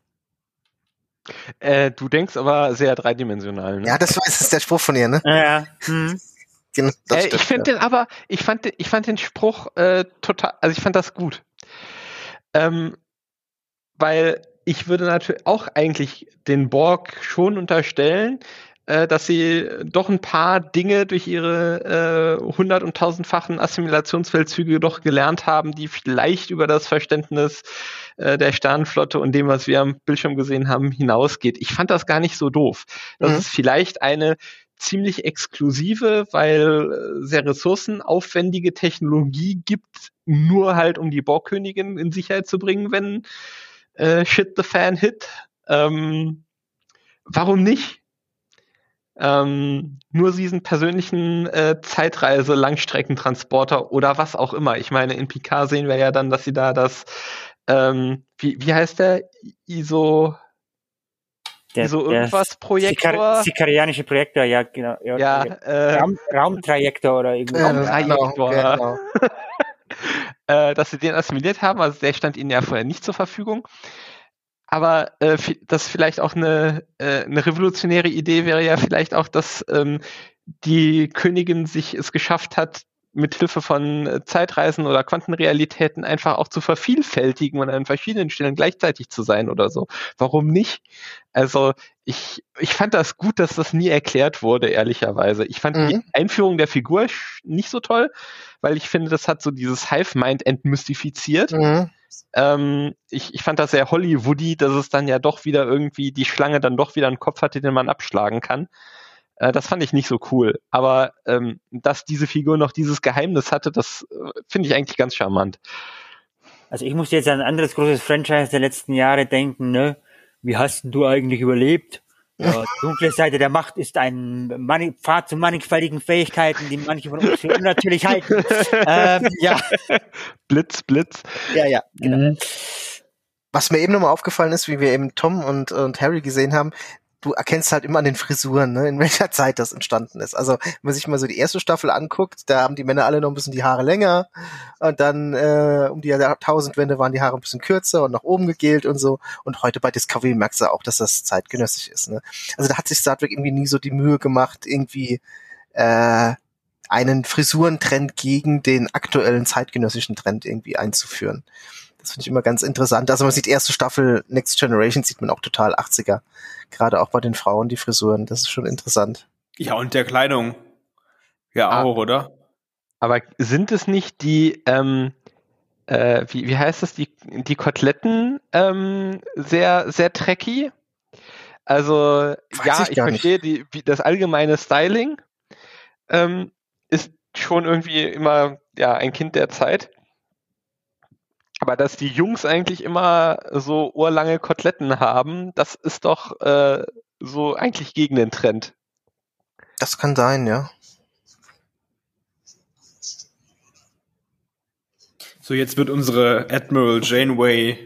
Äh, du denkst aber sehr dreidimensional. Ne? Ja, das war ist der Spruch von ihr, ne? Ja, hm. Genau, das äh, stimmt, ich finde ja. den aber, ich fand, den- ich fand den Spruch äh, total, also ich fand das gut. Ähm, weil ich würde natürlich auch eigentlich den Borg schon unterstellen, äh, dass sie doch ein paar Dinge durch ihre äh, hundert- und tausendfachen Assimilationsfeldzüge doch gelernt haben, die vielleicht über das Verständnis äh, der Sternenflotte und dem, was wir am Bildschirm gesehen haben, hinausgeht. Ich fand das gar nicht so doof. Das Mhm. ist vielleicht eine ziemlich exklusive, weil äh, sehr ressourcenaufwendige Technologie gibt, nur halt um die Borgkönigin in Sicherheit zu bringen, wenn äh, Shit the Fan hit. Ähm, warum nicht? Ähm, nur diesen persönlichen äh, Zeitreise, Langstreckentransporter oder was auch immer. Ich meine, in Picard sehen wir ja dann, dass sie da das, ähm, wie, wie heißt der? ISO, Der, ISO irgendwas Projektor? Sikar Sikarianische Projektor, ja, genau. Ja, ja, äh, Raum, Raumtrajektor oder irgendwie. Ja, Raum- genau, Trajektor. genau. äh, dass sie den assimiliert haben. Also der stand ihnen ja vorher nicht zur Verfügung. Aber äh, das vielleicht auch eine, äh, eine revolutionäre Idee wäre ja vielleicht auch, dass ähm, die Königin sich es geschafft hat, mit Hilfe von äh, Zeitreisen oder Quantenrealitäten einfach auch zu vervielfältigen und an verschiedenen Stellen gleichzeitig zu sein oder so. Warum nicht? Also ich, ich fand das gut, dass das nie erklärt wurde, ehrlicherweise. Ich fand mhm. die Einführung der Figur nicht so toll, weil ich finde, das hat so dieses Hive-Mind entmystifiziert. Mhm. Ähm, ich, ich fand das sehr Hollywoody, dass es dann ja doch wieder irgendwie die Schlange dann doch wieder einen Kopf hatte, den man abschlagen kann. Äh, das fand ich nicht so cool. Aber ähm, dass diese Figur noch dieses Geheimnis hatte, das äh, finde ich eigentlich ganz charmant. Also ich muss jetzt an ein anderes großes Franchise der letzten Jahre denken, ne? Wie hast du eigentlich überlebt? Ja, die dunkle Seite der Macht ist ein Mani Pfad zu mannigfaltigen Fähigkeiten, die manche von uns für unnatürlich halten. ähm, ja. Blitz, Blitz. Ja, ja, genau. Mhm. Was mir eben nochmal aufgefallen ist, wie wir eben Tom und, und Harry gesehen haben, du erkennst halt immer an den Frisuren, ne, in welcher Zeit das entstanden ist. Also wenn man sich mal so die erste Staffel anguckt, da haben die Männer alle noch ein bisschen die Haare länger und dann äh, um die Jahrtausendwende waren die Haare ein bisschen kürzer und nach oben gegelt und so. Und heute bei Discovery merkst du auch, dass das zeitgenössisch ist. Ne? Also da hat sich Star Trek irgendwie nie so die Mühe gemacht, irgendwie äh, einen Frisurentrend gegen den aktuellen zeitgenössischen Trend irgendwie einzuführen. Das finde ich immer ganz interessant. Also man sieht erste Staffel Next Generation sieht man auch total 80er. Gerade auch bei den Frauen die Frisuren. Das ist schon interessant. Ja, und der Kleidung. Ja, ah, auch, oder? Aber sind es nicht die, ähm, äh, wie, wie heißt das, die, die Koteletten ähm, sehr, sehr tracky? Also, Weiß ja, ich, ich verstehe die, wie, das allgemeine Styling ähm, ist schon irgendwie immer ja, ein Kind der Zeit. Aber dass die Jungs eigentlich immer so ohrlange Koteletten haben, das ist doch äh, so eigentlich gegen den Trend. Das kann sein, ja. So, jetzt wird unsere Admiral Janeway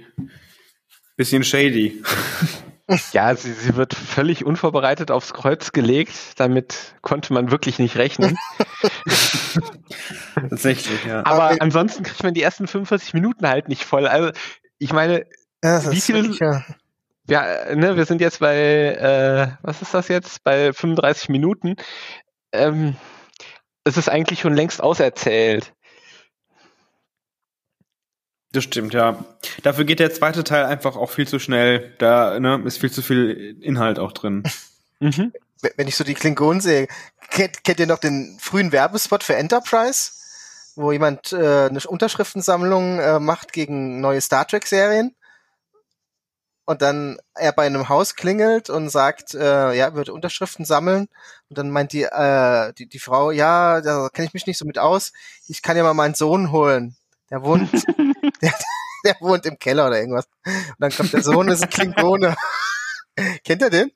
bisschen shady. Ja, sie, sie wird völlig unvorbereitet aufs Kreuz gelegt. Damit konnte man wirklich nicht rechnen. Tatsächlich, ja. Aber okay. ansonsten kriegt man die ersten 45 Minuten halt nicht voll. Also, ich meine, ja, wie viel. Ja. ja, ne, wir sind jetzt bei, äh, was ist das jetzt? Bei 35 Minuten. Ähm, es ist eigentlich schon längst auserzählt. Das stimmt, ja. Dafür geht der zweite Teil einfach auch viel zu schnell. Da ne, ist viel zu viel Inhalt auch drin. mhm. Wenn ich so die Klingonen sehe, kennt, kennt ihr noch den frühen Werbespot für Enterprise? Wo jemand äh, eine Unterschriftensammlung äh, macht gegen neue Star Trek-Serien? und dann er bei einem Haus klingelt und sagt, äh, ja, würde Unterschriften sammeln. Und dann meint die, äh, die, die Frau, ja, da kenne ich mich nicht so mit aus. Ich kann ja mal meinen Sohn holen. Der wohnt, der, der wohnt im Keller oder irgendwas. Und dann kommt der Sohn, das ist ein Klingone. Kennt ihr den?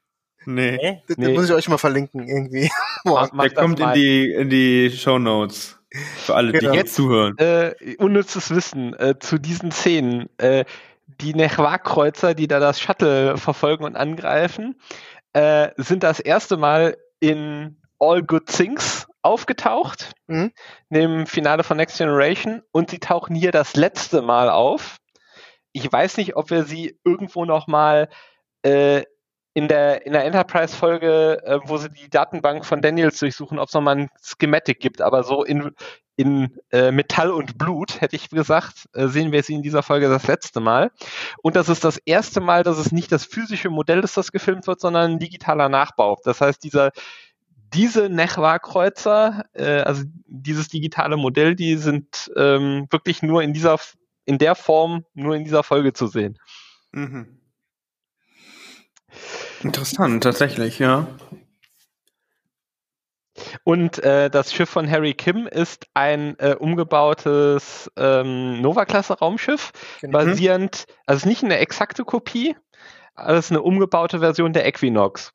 Nee. Den, nee. muss ich euch mal verlinken, irgendwie. Boah. Der kommt in die, in die Show Notes. Für alle, genau. die jetzt zuhören. Äh, unnützes Wissen äh, zu diesen Szenen. Äh, die Nechwa-Kreuzer, die da das Shuttle verfolgen und angreifen, äh, sind das erste Mal in All Good Things aufgetaucht, mhm. dem Finale von Next Generation, und sie tauchen hier das letzte Mal auf. Ich weiß nicht, ob wir sie irgendwo noch mal äh, in der, in der Enterprise-Folge, äh, wo sie die Datenbank von Daniels durchsuchen, ob es nochmal ein Schematic gibt, aber so in, in äh, Metall und Blut, hätte ich gesagt, äh, sehen wir sie in dieser Folge das letzte Mal. Und das ist das erste Mal, dass es nicht das physische Modell ist, das gefilmt wird, sondern ein digitaler Nachbau. Das heißt, dieser diese Nechwa-Kreuzer, äh, also dieses digitale Modell, die sind ähm, wirklich nur in dieser, in der Form, nur in dieser Folge zu sehen. Mhm. Interessant, tatsächlich, ja. Und äh, das Schiff von Harry Kim ist ein äh, umgebautes ähm, Nova-Klasse-Raumschiff, genau. basierend, also nicht eine exakte Kopie, aber es ist eine umgebaute Version der Equinox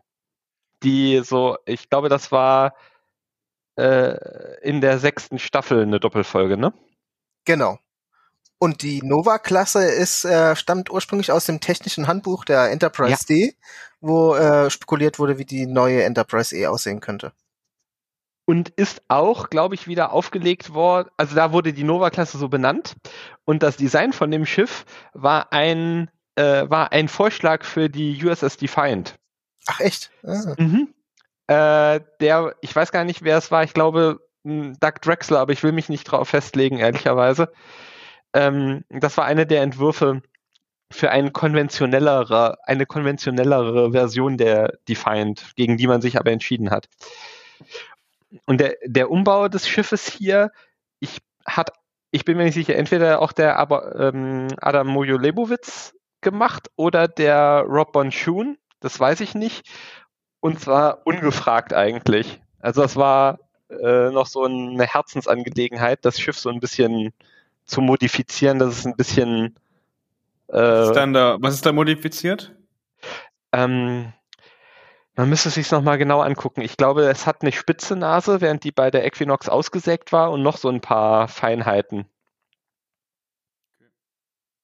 die so, ich glaube, das war äh, in der sechsten Staffel eine Doppelfolge, ne? Genau. Und die Nova-Klasse ist äh, stammt ursprünglich aus dem technischen Handbuch der Enterprise ja. D, wo äh, spekuliert wurde, wie die neue Enterprise E aussehen könnte. Und ist auch, glaube ich, wieder aufgelegt worden. Also da wurde die Nova-Klasse so benannt. Und das Design von dem Schiff war ein äh, war ein Vorschlag für die USS Defiant. Ach echt? Ah. Mhm. Äh, der, ich weiß gar nicht, wer es war. Ich glaube Doug Drexler, aber ich will mich nicht drauf festlegen, ehrlicherweise. Ähm, das war eine der Entwürfe für eine konventionellere, eine konventionellere Version der Defiant, gegen die man sich aber entschieden hat. Und der, der Umbau des Schiffes hier, ich hat, ich bin mir nicht sicher, entweder auch der aber, ähm, Adam Mojo Lebowitz gemacht oder der Rob Bonchun, das weiß ich nicht. Und zwar ungefragt eigentlich. Also das war äh, noch so eine Herzensangelegenheit, das Schiff so ein bisschen zu modifizieren, dass es ein bisschen äh, was, ist da, was ist da modifiziert? Ähm, man müsste es sich nochmal genau angucken. Ich glaube, es hat eine spitze Nase, während die bei der Equinox ausgesägt war und noch so ein paar Feinheiten.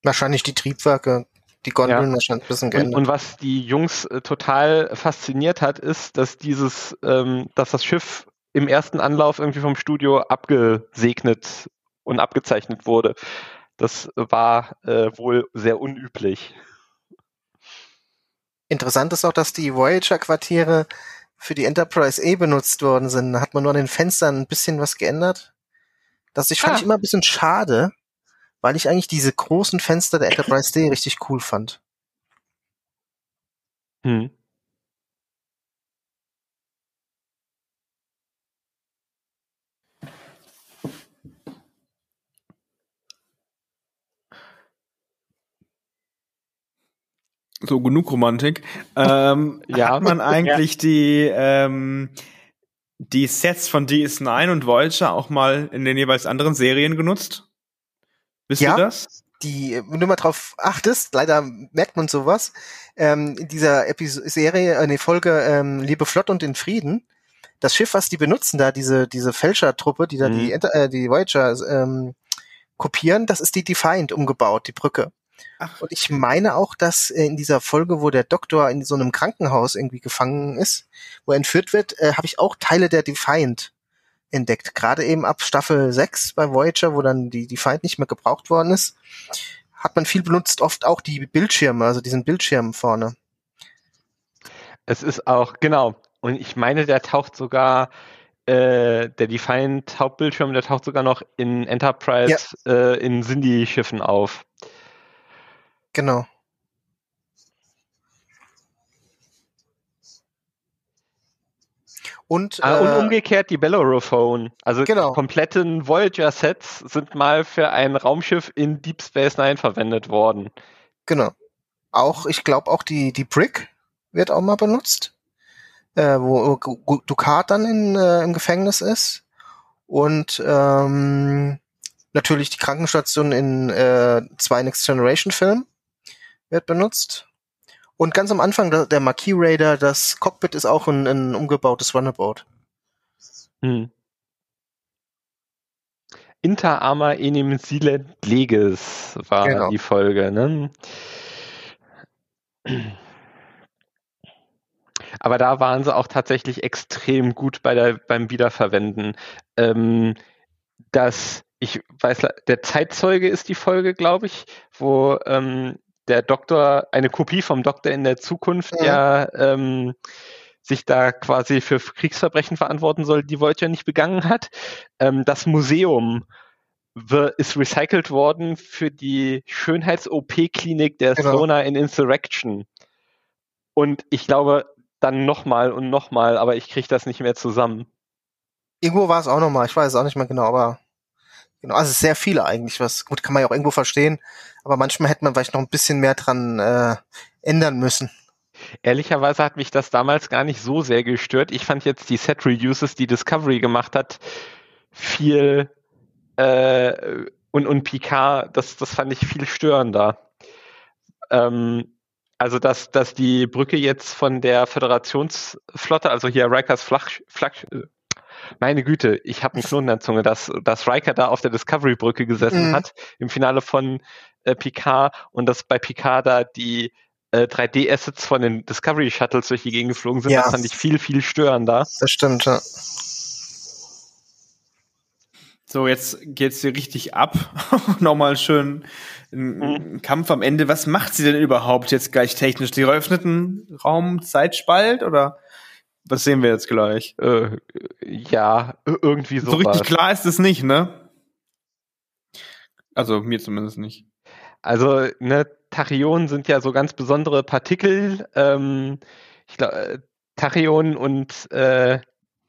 Wahrscheinlich die Triebwerke, die Gondeln ja. wahrscheinlich ein bisschen geändert. Und, und, was die Jungs äh, total fasziniert hat, ist, dass dieses, ähm, dass das Schiff im ersten Anlauf irgendwie vom Studio abgesegnet und abgezeichnet wurde. Das war äh, wohl sehr unüblich. Interessant ist auch, dass die Voyager-Quartiere für die Enterprise E benutzt worden sind. Da hat man nur an den Fenstern ein bisschen was geändert. Das ich fand ah. ich immer ein bisschen schade, weil ich eigentlich diese großen Fenster der Enterprise D richtig cool fand. Hm. So, genug Romantik. Ähm, ja. Hat man eigentlich ja. die, ähm, die Sets von DS9 und Voyager auch mal in den jeweils anderen Serien genutzt? Wisst ja, ihr das? Die, wenn du mal drauf achtest, leider merkt man sowas, ähm, in dieser Episode, Serie, äh, Folge ähm, Liebe Flott und in Frieden, das Schiff, was die benutzen da, diese, diese Fälschertruppe, die da mhm. die, äh, die Voyager ähm, kopieren, das ist die Defiant umgebaut, die Brücke. Ach. Und ich meine auch, dass äh, in dieser Folge, wo der Doktor in so einem Krankenhaus irgendwie gefangen ist, wo er entführt wird, äh, habe ich auch Teile der Defiant entdeckt. Gerade eben ab Staffel 6 bei Voyager, wo dann die Defiant nicht mehr gebraucht worden ist, hat man viel benutzt, oft auch die Bildschirme, also diesen Bildschirm vorne. Es ist auch, genau. Und ich meine, der taucht sogar äh, der Defiant Hauptbildschirm, der taucht sogar noch in Enterprise ja. äh, in Cindy-Schiffen auf. Genau. Und, ah, und äh, umgekehrt die Bellerophone. Also genau. die kompletten Voyager-Sets sind mal für ein Raumschiff in Deep Space Nine verwendet worden. Genau. Auch, ich glaube, auch die, die Brick wird auch mal benutzt, äh, wo Ducat dann in, äh, im Gefängnis ist. Und ähm, natürlich die Krankenstation in äh, zwei Next Generation Filmen wird benutzt. Und ganz am Anfang der, Marquis Raider, das Cockpit ist auch ein, ein umgebautes Runabout. Hm. Inter Arma enim silent leges war genau. die Folge, ne? Aber da waren sie auch tatsächlich extrem gut bei der, beim Wiederverwenden. Ähm, das, ich weiß, der Zeitzeuge ist die Folge, glaube ich, wo ähm, der Doktor, eine Kopie vom Doktor in der Zukunft, ja. der ähm, sich da quasi für Kriegsverbrechen verantworten soll, die Voyager nicht begangen hat. Ähm, das Museum ist recycelt worden für die Schönheits-OP-Klinik der genau. Sona in Insurrection. Und ich glaube, dann nochmal und nochmal, aber ich kriege das nicht mehr zusammen. Irgendwo war es auch nochmal, ich weiß es auch nicht mehr genau, aber Genau, also sehr viele eigentlich, was gut kann man ja auch irgendwo verstehen, aber manchmal hätte man vielleicht noch ein bisschen mehr dran äh, ändern müssen. Ehrlicherweise hat mich das damals gar nicht so sehr gestört. Ich fand jetzt die Set Reuses, die Discovery gemacht hat, viel äh, und, und Picard, das, das fand ich viel störender. Ähm, also dass, dass die Brücke jetzt von der Föderationsflotte, also hier Rikers Flach, Flach, meine Güte, ich habe einen Knoten in der Zunge, dass, dass Riker da auf der Discovery-Brücke gesessen mhm. hat im Finale von äh, Picard und dass bei Picard da die äh, 3D-Assets von den Discovery-Shuttles durch die Gegend geflogen sind. Ja. Das fand ich viel, viel störender. Das stimmt, ja. So, jetzt geht's hier richtig ab. Nochmal schön ein mhm. Kampf am Ende. Was macht sie denn überhaupt jetzt gleich technisch? Die eröffneten Raum Zeitspalt oder was sehen wir jetzt gleich? Äh, ja, irgendwie so. So richtig klar ist es nicht, ne? Also mir zumindest nicht. Also, ne, Tachyonen sind ja so ganz besondere Partikel. Ähm, ich glaube, äh, Tachyonen und äh,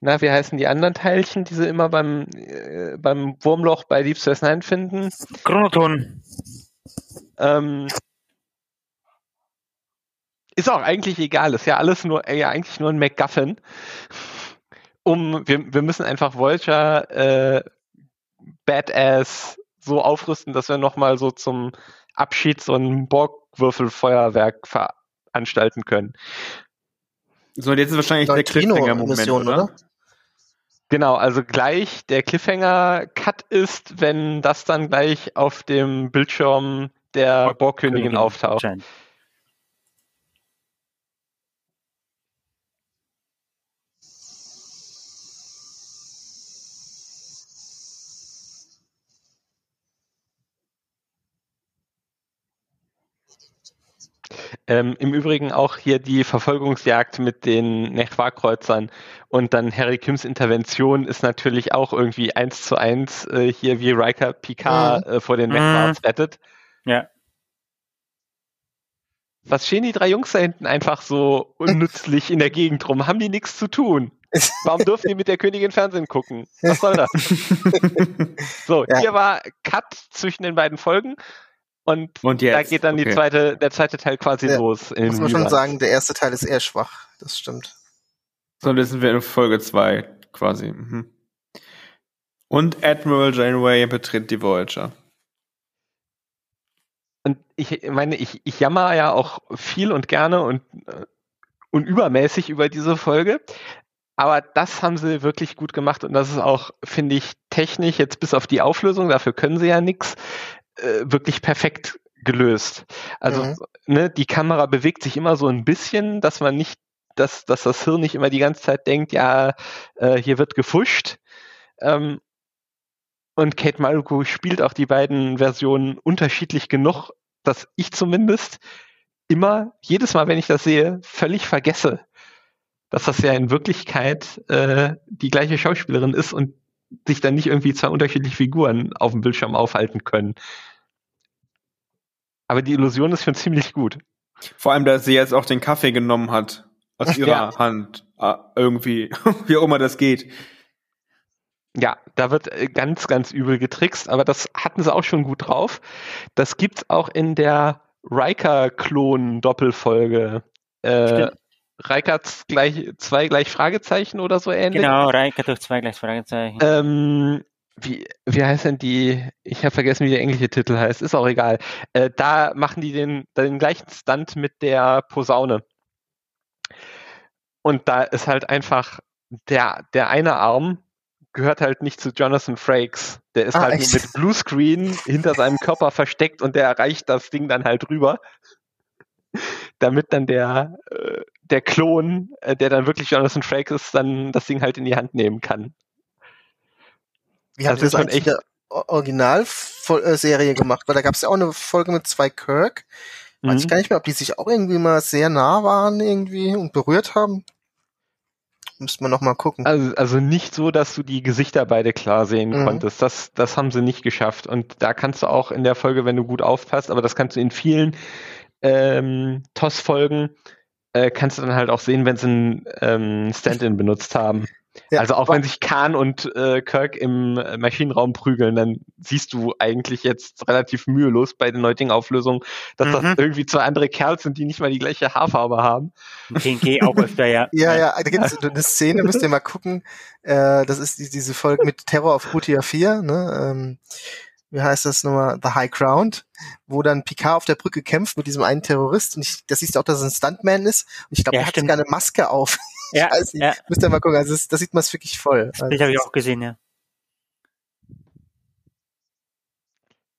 na, wie heißen die anderen Teilchen, die sie immer beim, äh, beim Wurmloch bei Deep Space Nine finden? Chronoton. Ähm, ist auch eigentlich egal, ist ja alles nur, äh, ja eigentlich nur ein MacGuffin. Um, wir, wir müssen einfach Vulture äh, Badass so aufrüsten, dass wir nochmal so zum Abschied so ein Borgwürfelfeuerwerk veranstalten können. So, jetzt ist wahrscheinlich der Cliffhanger-Moment, oder? oder? Genau, also gleich der Cliffhanger-Cut ist, wenn das dann gleich auf dem Bildschirm der Borgkönigin auftaucht. Ähm, Im Übrigen auch hier die Verfolgungsjagd mit den Nechwa-Kreuzern und dann Harry Kims Intervention ist natürlich auch irgendwie eins zu eins äh, hier wie Riker Picard mhm. äh, vor den mhm. rettet. Ja. Was stehen die drei Jungs da hinten einfach so unnützlich in der Gegend rum? Haben die nichts zu tun? Warum dürfen die mit der Königin Fernsehen gucken? Was soll das? so, ja. hier war Cut zwischen den beiden Folgen. Und, und da geht dann okay. die zweite, der zweite Teil quasi ja, los. Muss man schon sagen, der erste Teil ist eher schwach. Das stimmt. So, jetzt sind wir in Folge 2 quasi. Mhm. Und Admiral Janeway betritt die Voyager. Und ich meine, ich, ich jammer ja auch viel und gerne und, äh, und übermäßig über diese Folge. Aber das haben sie wirklich gut gemacht und das ist auch, finde ich, technisch jetzt bis auf die Auflösung, dafür können sie ja nichts, äh, wirklich perfekt gelöst. Also mhm. ne, die Kamera bewegt sich immer so ein bisschen, dass man nicht, dass, dass das Hirn nicht immer die ganze Zeit denkt, ja, äh, hier wird gefuscht. Ähm, und Kate Mulgrew spielt auch die beiden Versionen unterschiedlich genug, dass ich zumindest immer, jedes Mal, wenn ich das sehe, völlig vergesse, dass das ja in Wirklichkeit äh, die gleiche Schauspielerin ist und sich dann nicht irgendwie zwei unterschiedliche Figuren auf dem Bildschirm aufhalten können. Aber die Illusion ist schon ziemlich gut. Vor allem, dass sie jetzt auch den Kaffee genommen hat aus ihrer ja. Hand. Ah, irgendwie, wie auch immer das geht. Ja, da wird äh, ganz, ganz übel getrickst, aber das hatten sie auch schon gut drauf. Das gibt's auch in der Riker-Klon-Doppelfolge. Äh, Reikert gleich zwei gleich Fragezeichen oder so ähnlich. Genau, Reikert durch zwei gleich Fragezeichen. Ähm, wie, wie heißt denn die? Ich habe vergessen, wie der englische Titel heißt. Ist auch egal. Äh, da machen die den, den gleichen Stunt mit der Posaune. Und da ist halt einfach der, der eine Arm gehört halt nicht zu Jonathan Frakes. Der ist ah, halt echt? mit Bluescreen hinter seinem Körper versteckt und der erreicht das Ding dann halt rüber. Damit dann der, äh, der Klon, äh, der dann wirklich Jonathan Frakes ist, dann das Ding halt in die Hand nehmen kann. Wie haben das, das eigentlich echt der Originalserie gemacht? Weil da gab es ja auch eine Folge mit zwei Kirk. Weiß mhm. ich gar nicht mehr, ob die sich auch irgendwie mal sehr nah waren irgendwie und berührt haben. Müsste man noch mal gucken. Also, also nicht so, dass du die Gesichter beide klar sehen mhm. konntest. Das, das haben sie nicht geschafft. Und da kannst du auch in der Folge, wenn du gut aufpasst, aber das kannst du in vielen ähm, TOS-Folgen, äh, kannst du dann halt auch sehen, wenn sie einen ähm, Stand-in benutzt haben. Ja, also auch wenn sich Khan und äh, Kirk im Maschinenraum prügeln, dann siehst du eigentlich jetzt relativ mühelos bei den heutigen Auflösungen, dass mhm. das irgendwie zwei andere Kerls sind, die nicht mal die gleiche Haarfarbe haben. TNG auch öfter, ja. ja, ja, da gibt es eine Szene, müsst ihr mal gucken. Äh, das ist die, diese Folge mit Terror auf Rutia 4, ne? Ähm, wie heißt das nochmal, The High Ground, wo dann Picard auf der Brücke kämpft mit diesem einen Terrorist und ich, das siehst du auch, dass er ein Stuntman ist und ich glaube, ja, er hat sogar eine Maske auf. Ja, nicht, ja. müsst ihr mal gucken, also das, das sieht man es wirklich voll. Das also, habe ich auch gesehen, ja.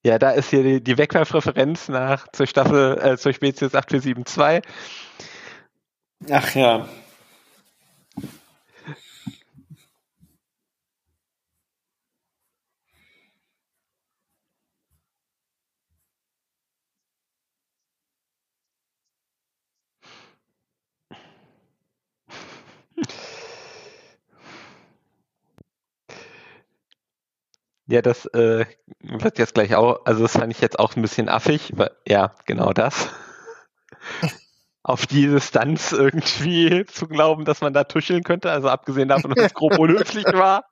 Ja, da ist hier die, die Wegwerfreferenz nach zur Staffel, äh, zur Spezies 8472. Ach ja. Ja, das äh, wird jetzt gleich auch, also das fand ich jetzt auch ein bisschen affig, weil, ja, genau das. Auf die Distanz irgendwie zu glauben, dass man da tuscheln könnte, also abgesehen davon, dass es grob unhöflich war.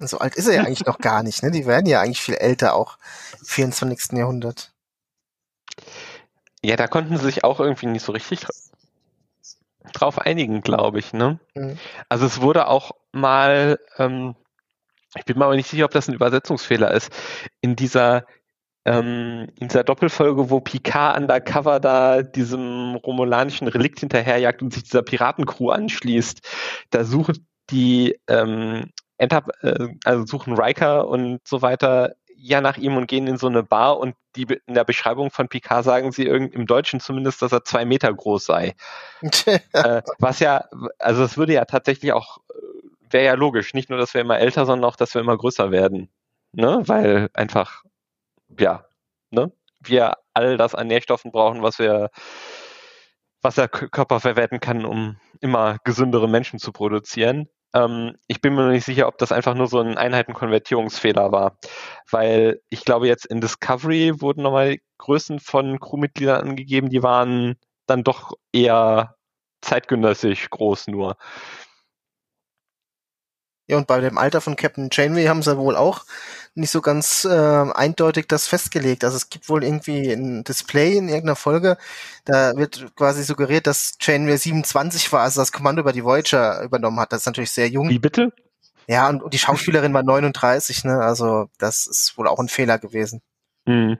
So alt ist er ja eigentlich noch gar nicht, ne? Die werden ja eigentlich viel älter, auch im 24. Jahrhundert. Ja, da konnten sie sich auch irgendwie nicht so richtig drauf einigen, glaube ich. Ne? Mhm. Also es wurde auch mal, ähm, ich bin mir aber nicht sicher, ob das ein Übersetzungsfehler ist, in dieser ähm, in dieser Doppelfolge, wo Picard undercover da diesem romulanischen Relikt hinterherjagt und sich dieser Piratencrew anschließt, da sucht die ähm, Enter äh, also suchen Riker und so weiter ja nach ihm und gehen in so eine Bar und die in der Beschreibung von Picard sagen sie im Deutschen zumindest, dass er zwei Meter groß sei. äh, was ja, also es würde ja tatsächlich auch, äh, wäre ja logisch, nicht nur, dass wir immer älter, sondern auch, dass wir immer größer werden. Ne? Weil einfach, ja, ne? wir all das an Nährstoffen brauchen, was wir was der Körper verwerten kann, um immer gesündere Menschen zu produzieren. Ähm, ich bin mir nicht sicher, ob das einfach nur so ein Einheitenkonvertierungsfehler war, weil ich glaube, jetzt in Discovery wurden nochmal Größen von Crewmitgliedern angegeben, die waren dann doch eher zeitgenössisch groß nur. Ja, und bei dem Alter von Captain Janeway haben sie wohl auch nicht so ganz äh, eindeutig das festgelegt. Also es gibt wohl irgendwie ein Display in irgendeiner Folge, da wird quasi suggeriert, dass Janeway 27 war, also das Kommando über die Voyager übernommen hat. Das ist natürlich sehr jung. Wie bitte? Ja, und, und die Schauspielerin war 39, ne? Also das ist wohl auch ein Fehler gewesen. Mhm.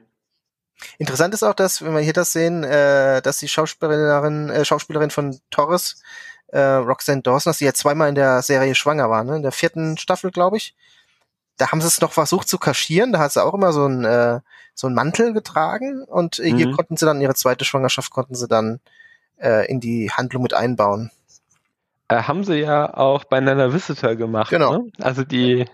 Interessant ist auch, dass, wenn wir hier das sehen, äh, dass die Schauspielerin, äh, Schauspielerin von Torres äh, Roxanne Dawson, dass sie ja zweimal in der Serie schwanger war, ne? In der vierten Staffel, glaube ich. Da haben sie es noch versucht zu kaschieren. Da hat sie auch immer so ein äh, so ein Mantel getragen und äh, mhm. hier konnten sie dann ihre zweite Schwangerschaft konnten sie dann äh, in die Handlung mit einbauen. Äh, haben sie ja auch bei Nana Visitor gemacht. Genau. Ne? Also die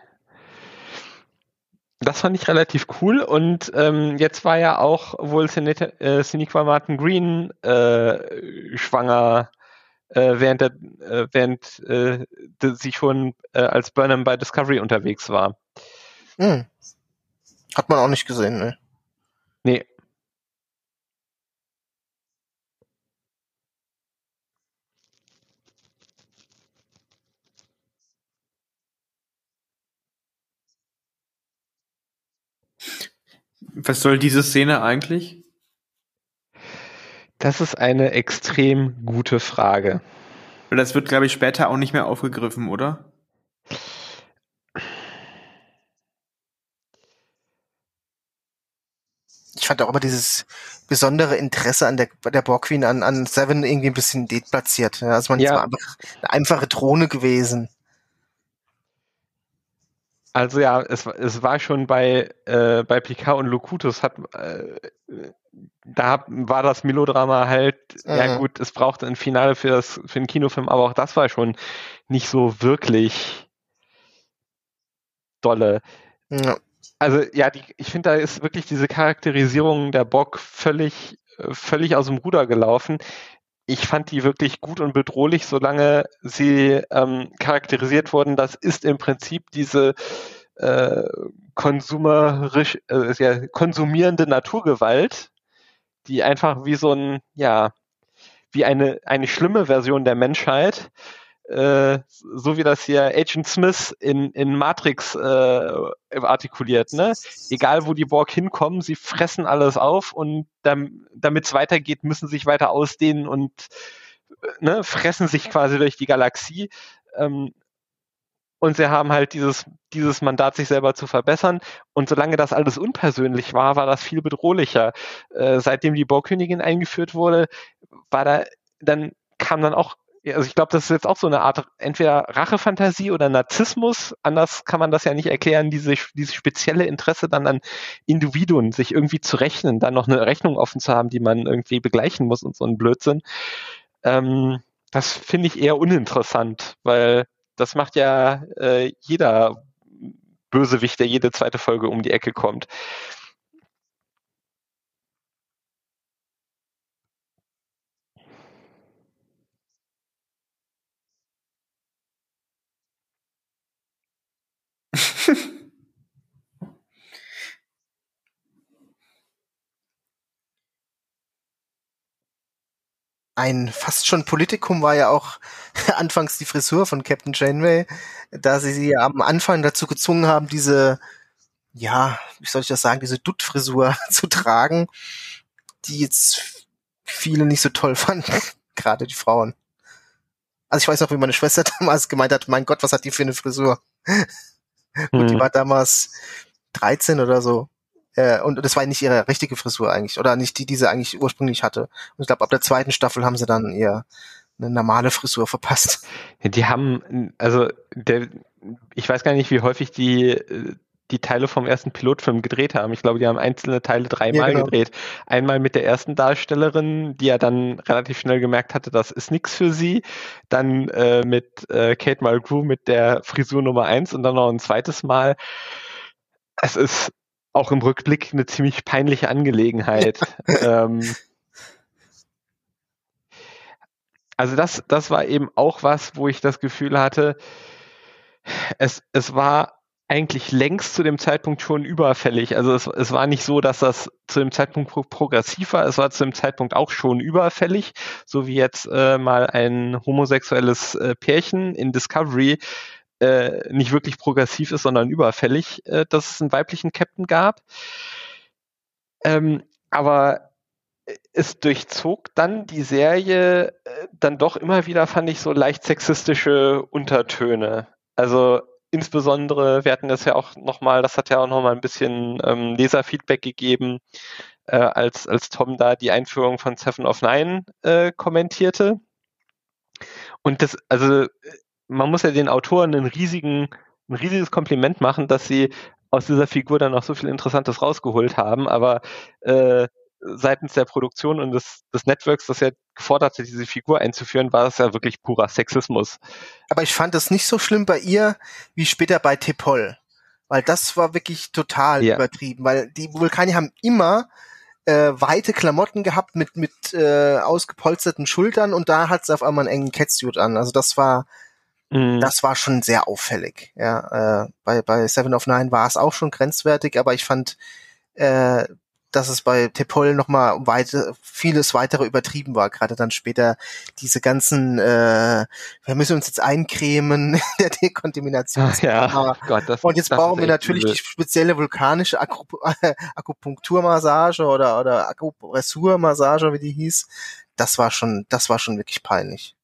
das fand ich relativ cool und ähm, jetzt war ja auch wohl Sinequa äh, Martin Green äh, schwanger äh, während, der, äh, während äh, sie schon äh, als Burnham bei Discovery unterwegs war. Hm. Hat man auch nicht gesehen, ne? Nee. Was soll diese Szene eigentlich? Das ist eine extrem gute Frage. Das wird, glaube ich, später auch nicht mehr aufgegriffen, oder? Ich fand auch immer dieses besondere Interesse an der, der Borg Queen an, an Seven irgendwie ein bisschen deplatziert. Also man ja. war einfach eine einfache Drohne gewesen. Also ja, es, es war schon bei, äh, bei Picard und Locutus hat äh, da war das Melodrama halt, mhm. ja gut, es brauchte ein Finale für, das, für den Kinofilm, aber auch das war schon nicht so wirklich dolle. Ja. Also ja, die, ich finde, da ist wirklich diese Charakterisierung der Bock völlig, völlig aus dem Ruder gelaufen. Ich fand die wirklich gut und bedrohlich, solange sie ähm, charakterisiert wurden. Das ist im Prinzip diese äh, äh, ja, konsumierende Naturgewalt, die einfach wie so ein, ja, wie eine, eine schlimme Version der Menschheit, äh, so wie das hier Agent Smith in, in Matrix äh, artikuliert, ne? Egal wo die Borg hinkommen, sie fressen alles auf und dam, damit es weitergeht, müssen sich weiter ausdehnen und ne, fressen sich quasi durch die Galaxie. Ähm, und sie haben halt dieses, dieses Mandat, sich selber zu verbessern. Und solange das alles unpersönlich war, war das viel bedrohlicher. Äh, seitdem die Baukönigin eingeführt wurde, war da, dann kam dann auch, also ich glaube, das ist jetzt auch so eine Art entweder Rachefantasie oder Narzissmus. Anders kann man das ja nicht erklären, diese, dieses spezielle Interesse dann an Individuen, sich irgendwie zu rechnen, dann noch eine Rechnung offen zu haben, die man irgendwie begleichen muss und so ein Blödsinn. Ähm, das finde ich eher uninteressant, weil das macht ja äh, jeder Bösewicht, der jede zweite Folge um die Ecke kommt. Ein fast schon Politikum war ja auch anfangs die Frisur von Captain Janeway, da sie sie am Anfang dazu gezwungen haben, diese, ja, wie soll ich das sagen, diese Dutt-Frisur zu tragen, die jetzt viele nicht so toll fanden, gerade die Frauen. Also ich weiß noch, wie meine Schwester damals gemeint hat, mein Gott, was hat die für eine Frisur? Gut, die hm. war damals 13 oder so. Äh, und das war nicht ihre richtige Frisur eigentlich. Oder nicht die, die sie eigentlich ursprünglich hatte. Und ich glaube, ab der zweiten Staffel haben sie dann ihr eine normale Frisur verpasst. Die haben, also der, ich weiß gar nicht, wie häufig die die Teile vom ersten Pilotfilm gedreht haben. Ich glaube, die haben einzelne Teile dreimal ja, genau. gedreht. Einmal mit der ersten Darstellerin, die ja dann relativ schnell gemerkt hatte, das ist nichts für sie. Dann äh, mit äh, Kate Mulgrew mit der Frisur Nummer eins und dann noch ein zweites Mal. Es ist auch im Rückblick eine ziemlich peinliche Angelegenheit. ähm, also das, das war eben auch was, wo ich das Gefühl hatte, es, es war eigentlich längst zu dem Zeitpunkt schon überfällig. Also es, es war nicht so, dass das zu dem Zeitpunkt pro progressiv war, es war zu dem Zeitpunkt auch schon überfällig, so wie jetzt äh, mal ein homosexuelles äh, Pärchen in Discovery äh, nicht wirklich progressiv ist, sondern überfällig, äh, dass es einen weiblichen Captain gab. Ähm, aber es durchzog dann die Serie äh, dann doch immer wieder, fand ich, so leicht sexistische Untertöne. Also insbesondere, wir hatten das ja auch nochmal, das hat ja auch nochmal ein bisschen ähm, Leserfeedback gegeben, äh, als, als Tom da die Einführung von Seven of Nine äh, kommentierte. Und das, also man muss ja den Autoren einen riesigen, ein riesiges Kompliment machen, dass sie aus dieser Figur dann noch so viel Interessantes rausgeholt haben, aber äh, seitens der Produktion und des, des Networks, das ja gefordert hat, diese Figur einzuführen, war das ja wirklich purer Sexismus. Aber ich fand es nicht so schlimm bei ihr wie später bei Tepol. Weil das war wirklich total ja. übertrieben, weil die Vulkanier haben immer äh, weite Klamotten gehabt mit mit äh, ausgepolsterten Schultern und da hat sie auf einmal einen engen Catsuit an. Also das war mhm. das war schon sehr auffällig. Ja, äh, bei bei Seven of Nine war es auch schon grenzwertig, aber ich fand äh, dass es bei Tepol nochmal weite, vieles weitere übertrieben war, gerade dann später diese ganzen, äh, wir müssen uns jetzt eincremen, der Dekontamination. Ja, Gott, das, Und jetzt das brauchen wir natürlich übel. die spezielle vulkanische Akupunkturmassage oder, oder Akupressurmassage, wie die hieß. Das war schon, das war schon wirklich peinlich.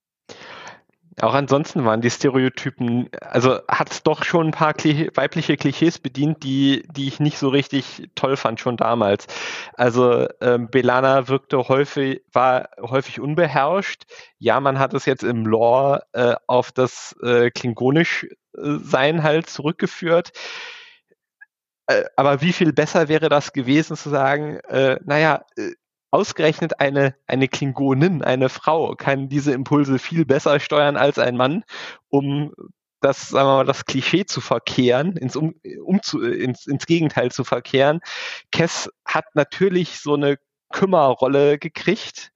Auch ansonsten waren die Stereotypen, also hat es doch schon ein paar Kli weibliche Klischees bedient, die, die ich nicht so richtig toll fand schon damals. Also ähm, Belana wirkte häufig, war häufig unbeherrscht. Ja, man hat es jetzt im Lore äh, auf das äh, klingonisch äh, halt zurückgeführt. Äh, aber wie viel besser wäre das gewesen zu sagen, äh, naja, äh, ausgerechnet eine, eine Klingonin, eine Frau, kann diese Impulse viel besser steuern als ein Mann, um das, sagen wir mal, das Klischee zu verkehren, ins, um, um zu, ins, ins Gegenteil zu verkehren. Kess hat natürlich so eine Kümmerrolle gekriegt,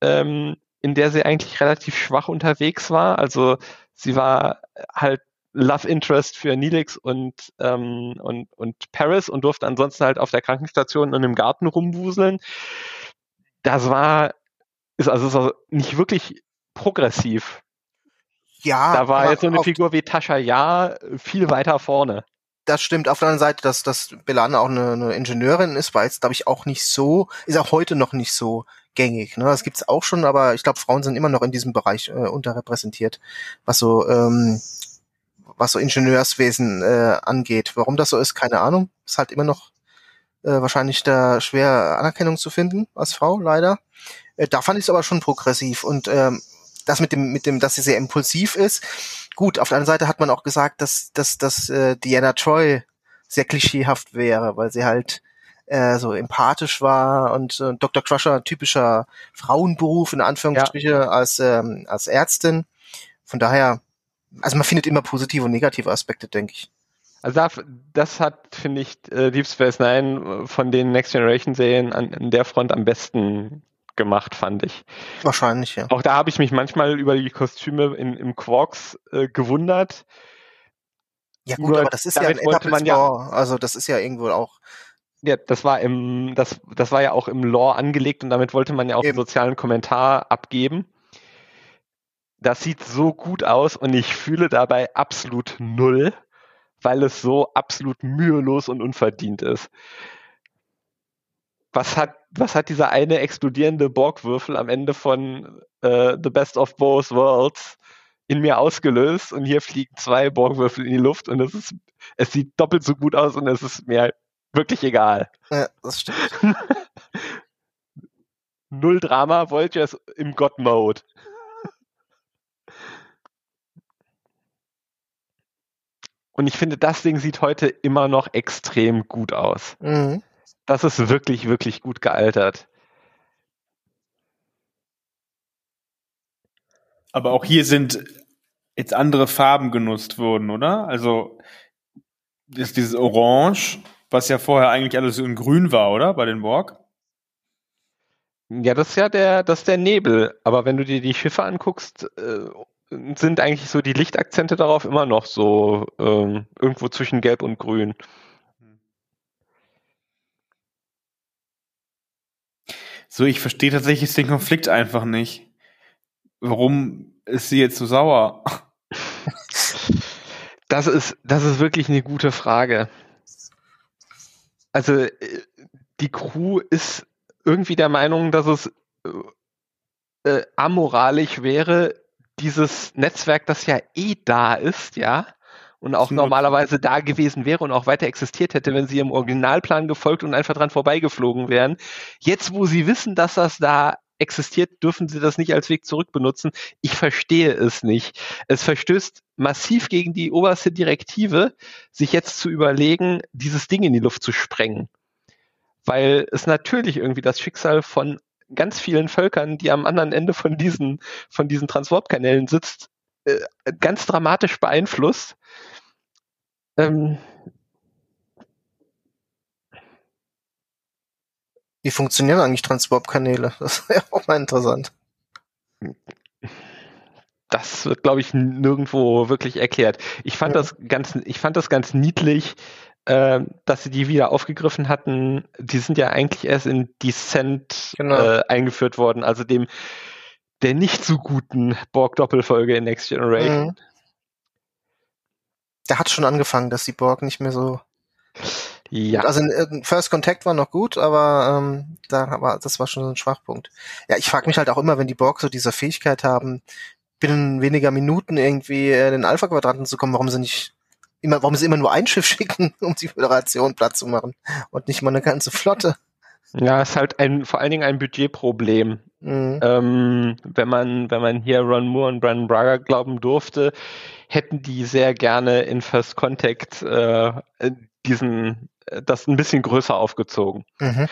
ähm, in der sie eigentlich relativ schwach unterwegs war. Also sie war halt Love Interest für Neelix und, ähm, und, und Paris und durfte ansonsten halt auf der Krankenstation und im Garten rumwuseln das war, ist also, ist also nicht wirklich progressiv. Ja. Da war jetzt so eine Figur wie Tascha Ja viel weiter vorne. Das stimmt. Auf der anderen Seite, dass, dass Belana auch eine, eine Ingenieurin ist, war jetzt, glaube ich, auch nicht so, ist auch heute noch nicht so gängig. Ne? Das gibt's auch schon, aber ich glaube, Frauen sind immer noch in diesem Bereich äh, unterrepräsentiert, was so, ähm, was so Ingenieurswesen äh, angeht. Warum das so ist, keine Ahnung. Ist halt immer noch äh, wahrscheinlich da schwer Anerkennung zu finden als Frau, leider. Äh, da fand ich es aber schon progressiv und ähm, das mit dem, mit dem, dass sie sehr impulsiv ist. Gut, auf der anderen Seite hat man auch gesagt, dass, dass, dass äh, Diana Troy sehr klischeehaft wäre, weil sie halt äh, so empathisch war und äh, Dr. Crusher typischer Frauenberuf in Anführungsstriche ja. als ähm, als Ärztin. Von daher, also man findet immer positive und negative Aspekte, denke ich. Also das, hat, finde ich, äh, Deep Space Nine äh, von den Next Generation Serien an, an der Front am besten gemacht, fand ich. Wahrscheinlich, ja. Auch da habe ich mich manchmal über die Kostüme in, im Quarks äh, gewundert. Ja gut, Nur aber das ist ja ein man ja, also das ist ja irgendwo auch Ja, das war im, das, das war ja auch im Lore angelegt und damit wollte man ja auch Eben. einen sozialen Kommentar abgeben. Das sieht so gut aus und ich fühle dabei absolut null, weil es so absolut mühelos und unverdient ist. Was hat, was hat dieser eine explodierende Borgwürfel am Ende von äh, The Best of Both Worlds in mir ausgelöst und hier fliegen zwei Borgwürfel in die Luft und es ist, es sieht doppelt so gut aus und es ist mir wirklich egal. Ja, das stimmt. Null Drama, Voyagers im God-Mode. Und ich finde, das Ding sieht heute immer noch extrem gut aus. Mhm. Das ist wirklich, wirklich gut gealtert. Aber auch hier sind jetzt andere Farben genutzt worden, oder? Also ist dieses Orange, was ja vorher eigentlich alles in Grün war, oder? Bei den Borg? Ja, das ist ja der, das ist der Nebel. Aber wenn du dir die Schiffe anguckst, äh, sind eigentlich so die Lichtakzente darauf immer noch so ähm, irgendwo zwischen Gelb und Grün. So, ich verstehe tatsächlich den Konflikt einfach nicht. Warum ist sie jetzt so sauer? Das ist, das ist wirklich eine gute Frage. Also, äh, die Crew ist irgendwie der Meinung, dass es äh, äh amoralisch wäre, dieses Netzwerk, das ja eh da ist, ja, und auch normalerweise da gewesen wäre und auch weiter existiert hätte, wenn sie im Originalplan gefolgt und einfach dran vorbeigeflogen wären. Jetzt, wo sie wissen, dass das da existiert, dürfen sie das nicht als Weg zurück benutzen. Ich verstehe es nicht. Es verstößt massiv gegen die oberste Direktive, sich jetzt zu überlegen, dieses Ding in die Luft zu sprengen. Weil es natürlich irgendwie das Schicksal von ganz vielen Völkern, die am anderen Ende von diesen, von diesen Transportkanälen sitzt, äh, ganz dramatisch beeinflusst. Ähm, Wie funktionieren eigentlich Transportkanäle? Das ja auch mal interessant. Das wird, glaube ich, nirgendwo wirklich erklärt. Ich fand ja. das ganz, ich fand das ganz niedlich, äh, dass sie die wieder aufgegriffen hatten. Die sind ja eigentlich erst in Descent genau. äh, eingeführt worden, also dem der nicht so guten Borg-Doppelfolge in Next Generation. Mhm. Der hat schon angefangen, dass die Borg nicht mehr so ja. Also in, First Contact war noch gut, aber ähm, da war das war schon so ein Schwachpunkt. Ja, ich frage mich halt auch immer, wenn die Borg so diese Fähigkeit haben, binnen weniger Minuten irgendwie in den Alpha-Quadranten zu kommen, warum sie nicht immer, warum sie immer nur ein Schiff schicken, um die Föderation platt zu machen und nicht mal eine ganze Flotte. Ja, ist halt ein, vor allen Dingen ein Budgetproblem. Mhm. Ähm, wenn man, wenn man hier Ron Moore und Brandon Braga glauben durfte, hätten die sehr gerne in First Contact äh, diesen das ein bisschen größer aufgezogen. Mhm.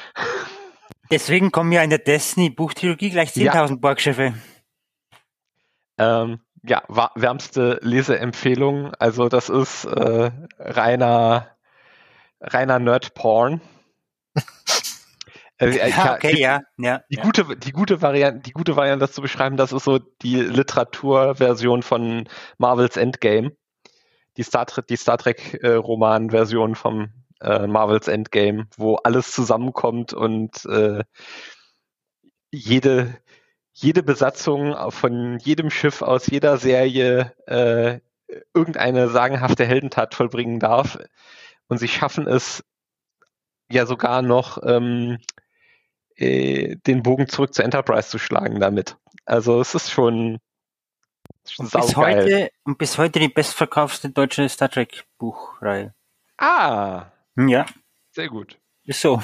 Deswegen kommen ja in der Destiny-Buchtrilogie gleich 10.000 ja. Borgschiffe. Ähm, ja, wärmste Leseempfehlung. Also das ist äh, reiner, reiner Nerd-Porn. Äh, ja, okay, die, ja, ja. Die ja. gute, die gute Variante, die gute Variante, das zu beschreiben, das ist so die Literaturversion von Marvels Endgame. Die Star die Star Trek äh, Roman-Version vom äh, Marvels Endgame, wo alles zusammenkommt und äh, jede, jede Besatzung von jedem Schiff aus jeder Serie äh, irgendeine sagenhafte Heldentat vollbringen darf. Und sie schaffen es ja sogar noch, ähm, äh, den Bogen zurück zur Enterprise zu schlagen damit. Also es ist schon, schon und bis heute Und bis heute die bestverkaufte deutsche Star Trek Buchreihe. Ah, hm, ja. Sehr gut. Ist so.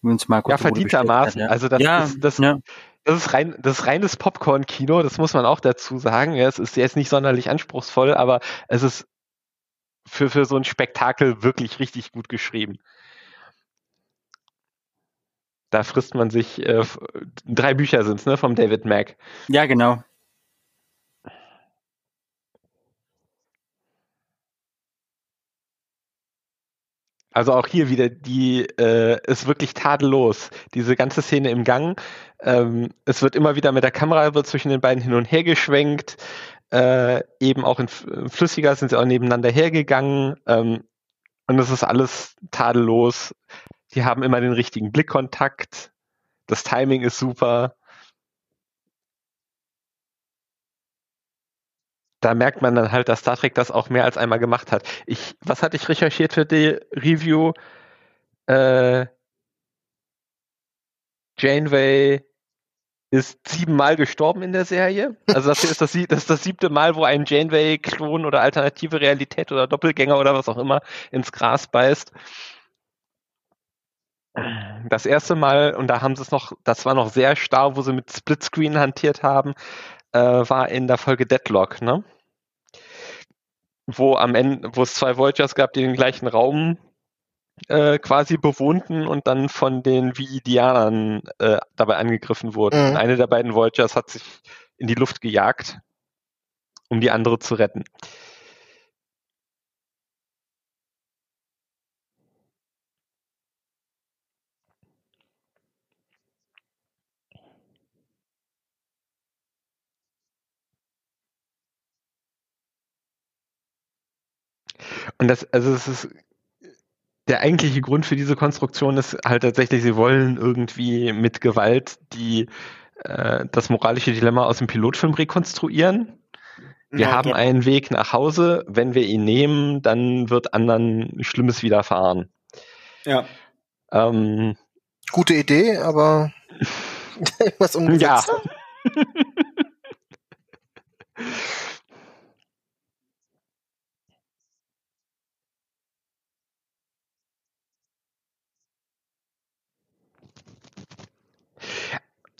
Uns Marco ja, verdientermaßen. Ja. Also das ja, ist das, ja. Das ist rein, das ist reines Popcorn-Kino, das muss man auch dazu sagen. Es ist jetzt nicht sonderlich anspruchsvoll, aber es ist für, für so ein Spektakel wirklich richtig gut geschrieben. Da frisst man sich, äh, drei Bücher sind es, ne, vom David Mack. Ja, genau. Also auch hier wieder, die äh, ist wirklich tadellos. Diese ganze Szene im Gang. Ähm, es wird immer wieder mit der Kamera wird zwischen den beiden hin und her geschwenkt. Äh, eben auch in Flüssiger sind sie auch nebeneinander hergegangen. Ähm, Und es ist alles tadellos. Die haben immer den richtigen Blickkontakt. Das Timing ist super. Da merkt man dann halt, dass Star Trek das auch mehr als einmal gemacht hat. Ich, was hatte ich recherchiert für die Review? Äh, Janeway ist siebenmal gestorben in der Serie. Also das ist das, das, ist das siebte Mal, wo ein Janeway-Klon oder alternative Realität oder Doppelgänger oder was auch immer ins Gras beißt. Das erste Mal, und da haben sie es noch, das war noch sehr starr, wo sie mit Splitscreen hantiert haben, äh, war in der Folge Deadlock, ne? Wo am Ende, wo es zwei Voyagers gab, die den gleichen Raum äh, quasi bewohnten und dann von den Viidianern äh, dabei angegriffen wurden. Mhm. Eine der beiden Voyagers hat sich in die Luft gejagt, um die andere zu retten. Und das, also es ist der eigentliche Grund für diese Konstruktion ist halt tatsächlich, sie wollen irgendwie mit Gewalt die äh, das moralische Dilemma aus dem Pilotfilm rekonstruieren. Wir ja, haben ja. einen Weg nach Hause. Wenn wir ihn nehmen, dann wird anderen Schlimmes widerfahren. Ja. Ähm, Gute Idee, aber was umgesetzt. Ja.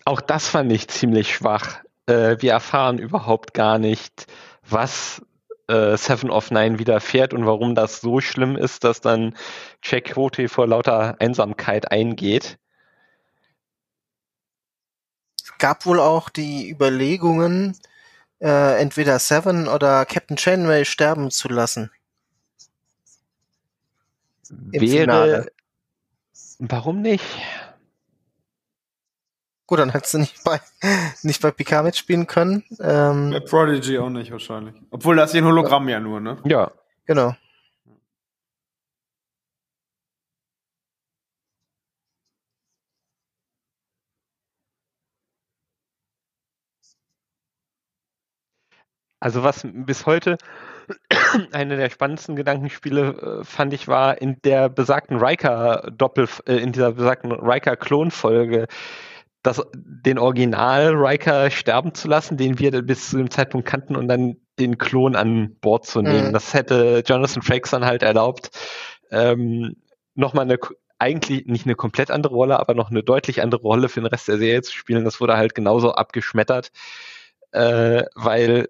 Auch das fand ich ziemlich schwach. Äh, wir erfahren überhaupt gar nicht, was äh, Seven of Nine widerfährt und warum das so schlimm ist, dass dann Jack Quote vor lauter Einsamkeit eingeht. Es gab wohl auch die Überlegungen, äh, entweder Seven oder Captain Chainway sterben zu lassen. Wäre. Finale. Warum nicht? Gut, dann hättest du nicht bei, nicht bei Picard mitspielen können. Ähm, bei Prodigy auch nicht wahrscheinlich. Obwohl das hier ein Hologramm ja nur, ne? Ja. Genau. Also was bis heute eine der spannendsten Gedankenspiele äh, fand ich war in der besagten Riker Doppel äh, in dieser besagten Riker Klonfolge das, den Original Riker sterben zu lassen, den wir bis zu dem Zeitpunkt kannten und dann den Klon an Bord zu nehmen. Mhm. Das hätte Jonathan Frakes dann halt erlaubt, ähm, nochmal eine eigentlich nicht eine komplett andere Rolle, aber noch eine deutlich andere Rolle für den Rest der Serie zu spielen. Das wurde halt genauso abgeschmettert, äh, weil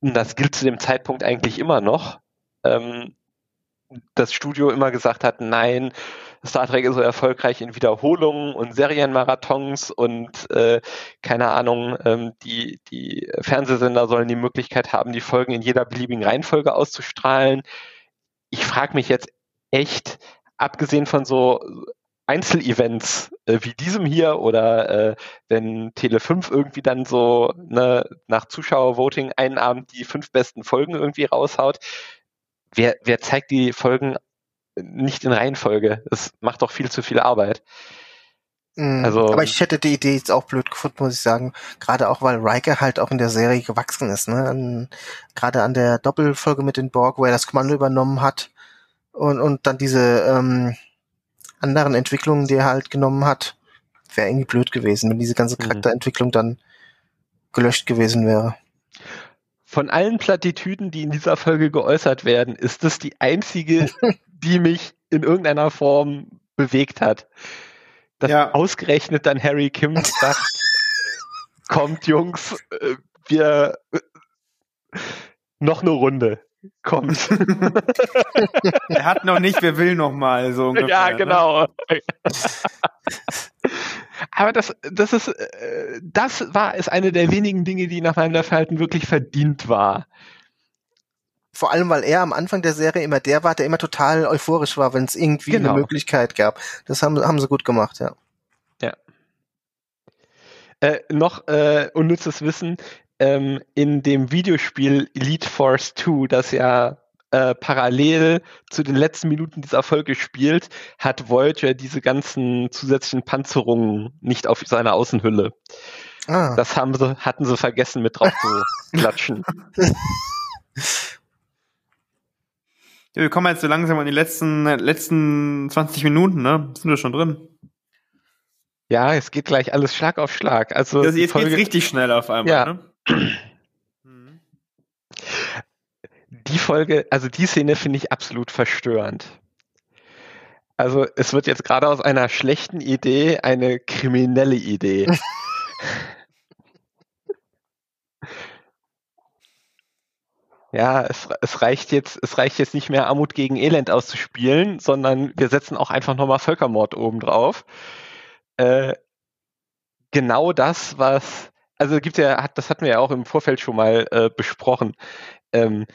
das gilt zu dem Zeitpunkt eigentlich immer noch. Ähm, das Studio immer gesagt hat, nein, Star Trek ist so erfolgreich in Wiederholungen und Serienmarathons und äh, keine Ahnung, ähm, die, die Fernsehsender sollen die Möglichkeit haben, die Folgen in jeder beliebigen Reihenfolge auszustrahlen. Ich frage mich jetzt echt, abgesehen von so Einzelevents äh, wie diesem hier oder äh, wenn Tele 5 irgendwie dann so ne, nach Zuschauervoting einen Abend die fünf besten Folgen irgendwie raushaut, wer, wer zeigt die Folgen nicht in Reihenfolge. Es macht doch viel zu viel Arbeit. Mhm. Also, aber ich hätte die Idee jetzt auch blöd gefunden, muss ich sagen. Gerade auch, weil Riker halt auch in der Serie gewachsen ist. Ne? An, gerade an der Doppelfolge mit den Borg, wo er das Kommando übernommen hat und, und dann diese ähm, anderen Entwicklungen, die er halt genommen hat, wäre irgendwie blöd gewesen, wenn diese ganze mhm. Charakterentwicklung dann gelöscht gewesen wäre. Von allen Plattitüden, die in dieser Folge geäußert werden, ist das die einzige, die mich in irgendeiner Form bewegt hat. Dass ja. ausgerechnet dann Harry Kim sagt, kommt Jungs, äh, wir äh, noch eine Runde. Kommt. er hat noch nicht, wer will noch mal so ungefähr. Ja, ne? genau. Ne? Aber das, das ist, äh, das war es eine der wenigen Dinge, die nach meinem Dafürhalten wirklich verdient war. Vor allem, weil er am Anfang der Serie immer der war, der immer total euphorisch war, wenn es irgendwie genau. eine Möglichkeit gab. Das haben, haben sie gut gemacht, ja. Ja. Äh, noch äh, unnützes Wissen, ähm, in dem Videospiel Elite Force 2, das ja äh, parallel zu den letzten Minuten dieser Folge spielt, hat Voyager diese ganzen zusätzlichen Panzerungen nicht auf seiner Außenhülle. Ah. Das haben sie, hatten sie vergessen mit drauf zu klatschen. Ja, wir kommen jetzt so langsam in die letzten, letzten 20 Minuten, ne? Sind wir schon drin? Ja, es geht gleich alles Schlag auf Schlag. Also das, jetzt Folge, geht's richtig schnell auf einmal, ja. ne? Die Folge, also die Szene finde ich absolut verstörend. Also es wird jetzt gerade aus einer schlechten Idee eine kriminelle Idee. ja, es, es, reicht jetzt, es reicht jetzt nicht mehr Armut gegen Elend auszuspielen, sondern wir setzen auch einfach nochmal Völkermord obendrauf. Äh, genau das, was, also gibt ja, das hatten wir ja auch im Vorfeld schon mal äh, besprochen. Ähm,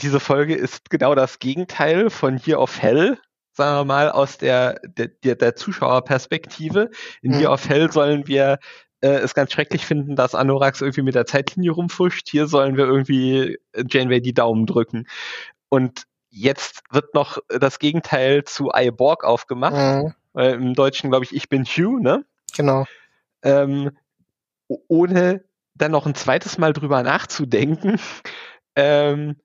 diese Folge ist genau das Gegenteil von hier auf Hell, sagen wir mal, aus der, der, der Zuschauerperspektive. In mhm. hier auf Hell sollen wir äh, es ganz schrecklich finden, dass Anorax irgendwie mit der Zeitlinie rumfuscht. Hier sollen wir irgendwie Janeway die Daumen drücken. Und jetzt wird noch das Gegenteil zu iBorg aufgemacht. Mhm. Äh, Im Deutschen, glaube ich, ich bin Hugh, ne? Genau. Ähm, ohne dann noch ein zweites Mal drüber nachzudenken, ähm,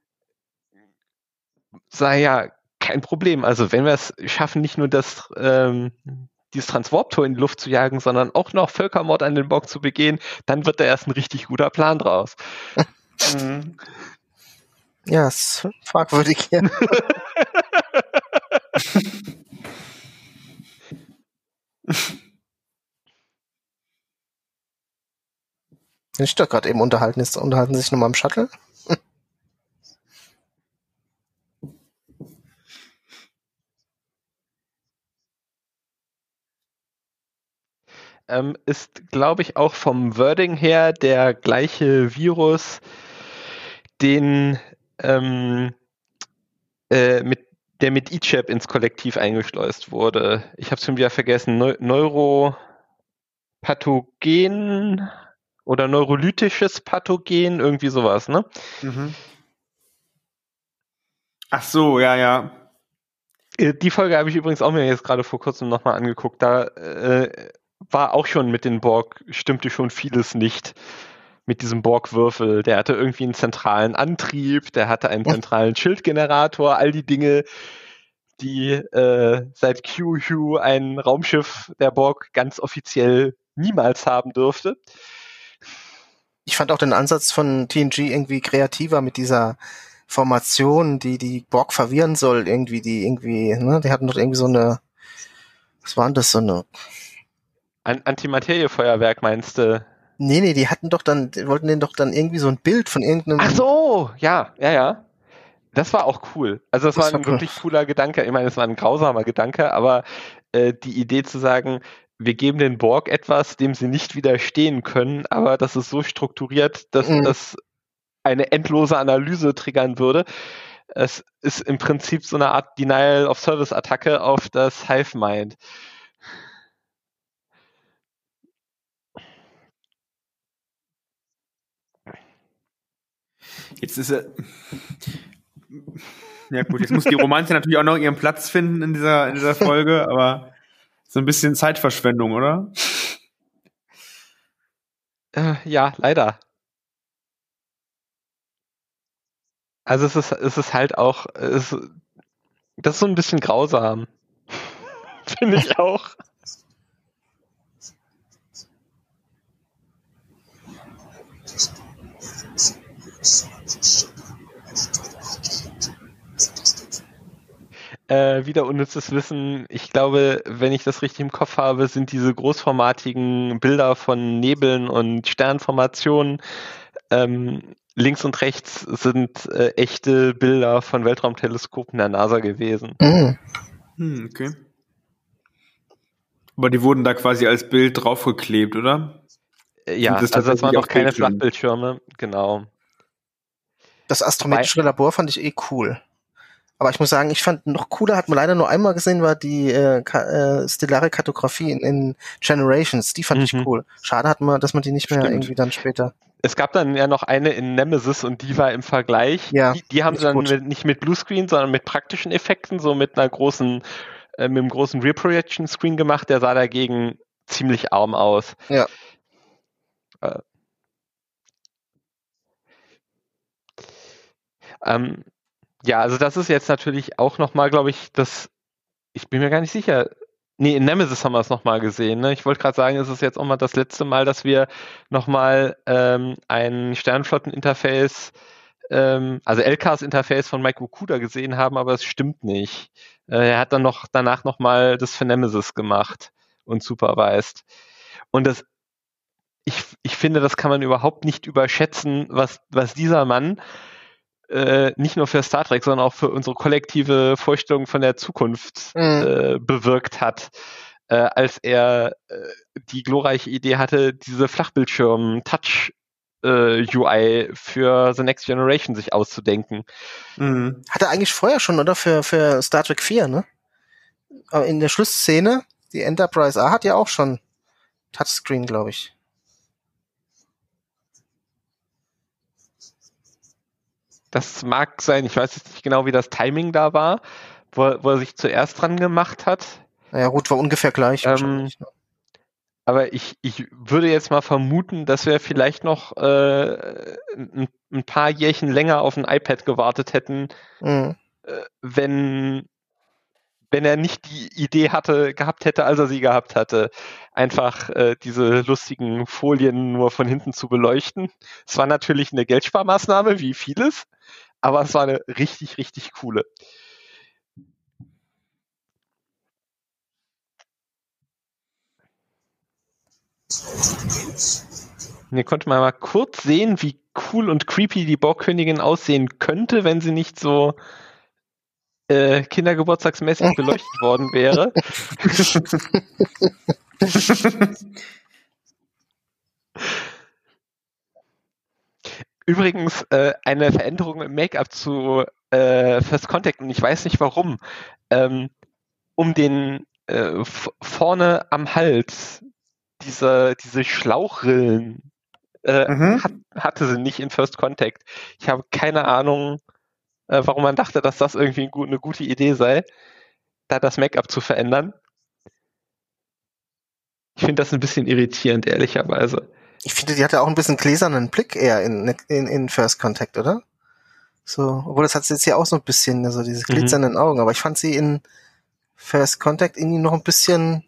sei ja kein Problem. Also wenn wir es schaffen, nicht nur das ähm, dieses Transwarp-Tor in die Luft zu jagen, sondern auch noch Völkermord an den Bock zu begehen, dann wird da erst ein richtig guter Plan draus. Mhm. Ja, ist fragwürdig hier. Wenn ich doch gerade eben unterhalten ist, unterhalten sie sich nochmal im Shuttle. Ähm, ist, glaube ich, auch vom Wording her der gleiche Virus, den ähm, äh, mit der mit eChap ins Kollektiv eingeschleust wurde. Ich habe es schon wieder vergessen. Neu Neuropathogen oder neurolytisches Pathogen, irgendwie sowas, ne? Mhm. Ach so, ja, ja. Äh, die Folge habe ich übrigens auch mir jetzt gerade vor kurzem nochmal angeguckt. Da äh, war auch schon mit den Borg, stimmte schon vieles nicht mit diesem Borg-Würfel. Der hatte irgendwie einen zentralen Antrieb, der hatte einen zentralen Schildgenerator, all die Dinge, die äh, seit QU ein Raumschiff der Borg ganz offiziell niemals haben dürfte. Ich fand auch den Ansatz von TNG irgendwie kreativer mit dieser Formation, die die Borg verwirren soll, irgendwie, die irgendwie, ne, die hatten doch irgendwie so eine, was war denn das, so eine ein Antimateriefeuerwerk meinst du? Nee, nee, die hatten doch dann, die wollten denen doch dann irgendwie so ein Bild von irgendeinem. Ach so, ja, ja, ja. Das war auch cool. Also das, das war ein war wirklich cool. cooler Gedanke. Ich meine, es war ein grausamer Gedanke, aber äh, die Idee zu sagen, wir geben den Borg etwas, dem sie nicht widerstehen können, aber das ist so strukturiert, dass mhm. das eine endlose Analyse triggern würde. Es ist im Prinzip so eine Art Denial of Service Attacke auf das Hive Mind. Jetzt ist er. Ja gut, jetzt muss die Romanze natürlich auch noch ihren Platz finden in dieser, in dieser Folge, aber so ein bisschen Zeitverschwendung, oder? Äh, ja, leider. Also es ist, es ist halt auch, es, das ist so ein bisschen grausam. Finde ich auch. Äh, wieder unnützes Wissen. Ich glaube, wenn ich das richtig im Kopf habe, sind diese großformatigen Bilder von Nebeln und Sternformationen ähm, links und rechts sind äh, echte Bilder von Weltraumteleskopen der NASA gewesen. Mhm. Hm, okay. Aber die wurden da quasi als Bild draufgeklebt, oder? Äh, ja, das also das waren noch keine Flachbildschirme, genau. Das astrometrische Labor fand ich eh cool. Aber ich muss sagen, ich fand noch cooler, hat man leider nur einmal gesehen, war die äh, äh, stellare Kartografie in, in, Generations. Die fand mhm. ich cool. Schade hat man, dass man die nicht mehr Stimmt. irgendwie dann später. es gab dann ja noch eine in Nemesis und die war im Vergleich. Ja, die, die haben sie dann mit, nicht mit Bluescreen, sondern mit praktischen Effekten, so mit einer großen, äh, mit einem großen Rear Projection Screen gemacht. Der sah dagegen ziemlich arm aus. Ja. Äh, ähm, ja, also das ist jetzt natürlich auch nochmal, glaube ich, das, ich bin mir gar nicht sicher, Nee, in Nemesis haben wir es nochmal gesehen. Ne? Ich wollte gerade sagen, es ist jetzt auch mal das letzte Mal, dass wir nochmal ähm, ein Sternflotten-Interface, ähm, also LKs-Interface von Mike Okuda gesehen haben, aber es stimmt nicht. Äh, er hat dann noch danach nochmal das für Nemesis gemacht und supervised. Und das, ich, ich finde, das kann man überhaupt nicht überschätzen, was, was dieser Mann äh, nicht nur für Star Trek, sondern auch für unsere kollektive Vorstellung von der Zukunft mhm. äh, bewirkt hat, äh, als er äh, die glorreiche Idee hatte, diese Flachbildschirm-Touch äh, UI für The Next Generation sich auszudenken. Mhm. Hat er eigentlich vorher schon, oder? Für, für Star Trek 4, ne? In der Schlussszene, die Enterprise A hat ja auch schon Touchscreen, glaube ich. Das mag sein, ich weiß jetzt nicht genau, wie das Timing da war, wo, wo er sich zuerst dran gemacht hat. Naja, gut, war ungefähr gleich. Ähm, ne? aber ich, ich würde jetzt mal vermuten, dass wir vielleicht noch äh, ein, ein, paar Jährchen länger auf ein iPad gewartet hätten, mhm. äh, wenn wenn er nicht die Idee hatte, gehabt hätte, als er sie gehabt hatte, einfach äh, diese lustigen Folien nur von hinten zu beleuchten. Es war natürlich eine Geldsparmaßnahme, wie vieles, aber es war eine richtig, richtig coole. Hier konnte man mal kurz sehen, wie cool und creepy die Borgkönigin aussehen könnte, wenn sie nicht so äh, kindergeburtstagsmäßig beleuchtet worden wäre. Übrigens äh, eine Veränderung im Make-up zu äh, First Contact und ich weiß nicht warum. Ähm, um den äh, vorne am Hals diese, diese Schlauchrillen äh, mhm. hat, hatte sie nicht in First Contact. Ich habe keine Ahnung, äh, warum man dachte, dass das irgendwie ein, eine gute Idee sei, da das Make-up zu verändern. Ich finde das ein bisschen irritierend, ehrlicherweise. Ich finde, die hatte auch ein bisschen gläsernen Blick eher in, in, in First Contact, oder? So, obwohl das hat sie jetzt hier auch so ein bisschen, also diese mhm. glitzernden mhm. Augen, aber ich fand sie in First Contact irgendwie noch ein bisschen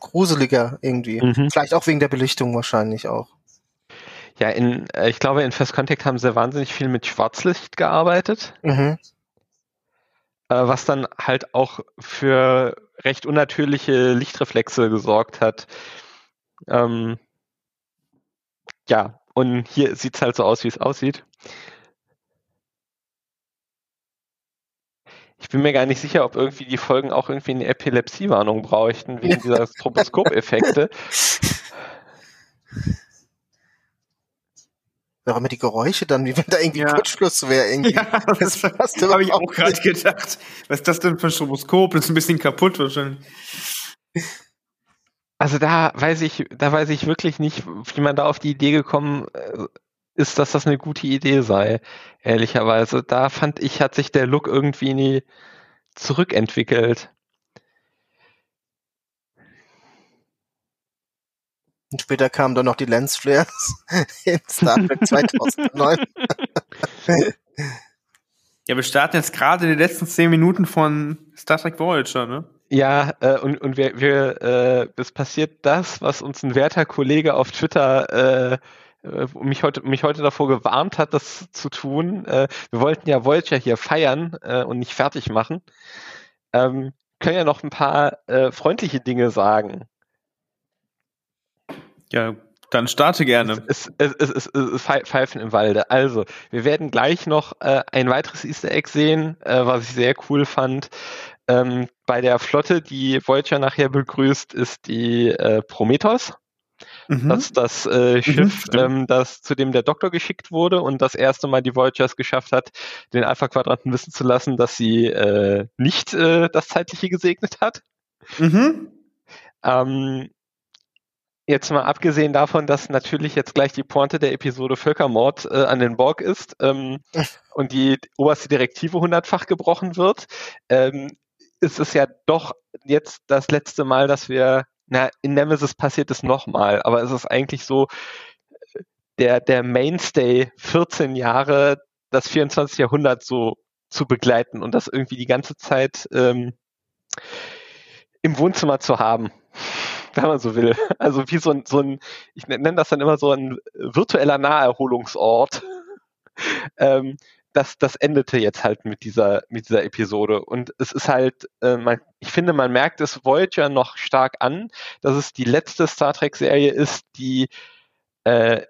gruseliger irgendwie. Mhm. Vielleicht auch wegen der Belichtung wahrscheinlich auch. Ja, in, äh, ich glaube, in First Contact haben sie wahnsinnig viel mit Schwarzlicht gearbeitet. Mhm. Äh, was dann halt auch für recht unnatürliche Lichtreflexe gesorgt hat. Ähm, ja, und hier sieht es halt so aus, wie es aussieht. Ich bin mir gar nicht sicher, ob irgendwie die Folgen auch irgendwie eine Epilepsiewarnung bräuchten, wegen dieser Stroboskop-Effekte. Auch immer die Geräusche dann, wie wenn da irgendwie ja. Kurzschluss wäre. Irgendwie. Ja, das, das habe ich auch gerade gedacht. Was ist das denn für ein Stroboskop? Das ist ein bisschen kaputt wahrscheinlich. Also da weiß ich, da weiß ich wirklich nicht, wie man da auf die Idee gekommen äh, ist, dass das eine gute Idee sei, ehrlicherweise. Da fand ich, hat sich der Look irgendwie nie zurückentwickelt. Und später kamen dann noch die Lensflares in Star Trek 2009. ja, wir starten jetzt gerade die letzten zehn Minuten von Star Trek Voyager, ne? Ja, äh, und, und wir, wir äh, es passiert das, was uns ein werter Kollege auf Twitter äh, äh, mich heute mich heute davor gewarnt hat, das zu tun. Äh, wir wollten ja Voyager hier feiern äh, und nicht fertig machen. Ähm, können ja noch ein paar äh, freundliche Dinge sagen. Ja, dann starte gerne. Es, es, es, es, es, Pfeifen im Walde. Also, wir werden gleich noch äh, ein weiteres Easter Egg sehen, äh, was ich sehr cool fand. Ähm, bei der Flotte, die Voyager nachher begrüßt, ist die äh, Prometheus. Mhm. Das ist das äh, mhm, Schiff, mhm, ähm, das zu dem der Doktor geschickt wurde und das erste Mal die Voyagers geschafft hat, den Alpha-Quadranten wissen zu lassen, dass sie äh, nicht äh, das Zeitliche gesegnet hat. Mhm. Ähm, jetzt mal abgesehen davon, dass natürlich jetzt gleich die Pointe der Episode Völkermord äh, an den Borg ist ähm, und die oberste Direktive hundertfach gebrochen wird, ähm, ist es ja doch jetzt das letzte Mal, dass wir, na, in Nemesis passiert es nochmal, aber es ist eigentlich so, der, der Mainstay 14 Jahre, das 24. Jahrhundert so zu begleiten und das irgendwie die ganze Zeit ähm, im Wohnzimmer zu haben, wenn man so will. Also wie so ein, so ein ich nenne das dann immer so ein virtueller Naherholungsort. ähm, das, das endete jetzt halt mit dieser, mit dieser Episode. Und es ist halt, äh, man, ich finde, man merkt es Voyager noch stark an, dass es die letzte Star Trek-Serie ist, die äh,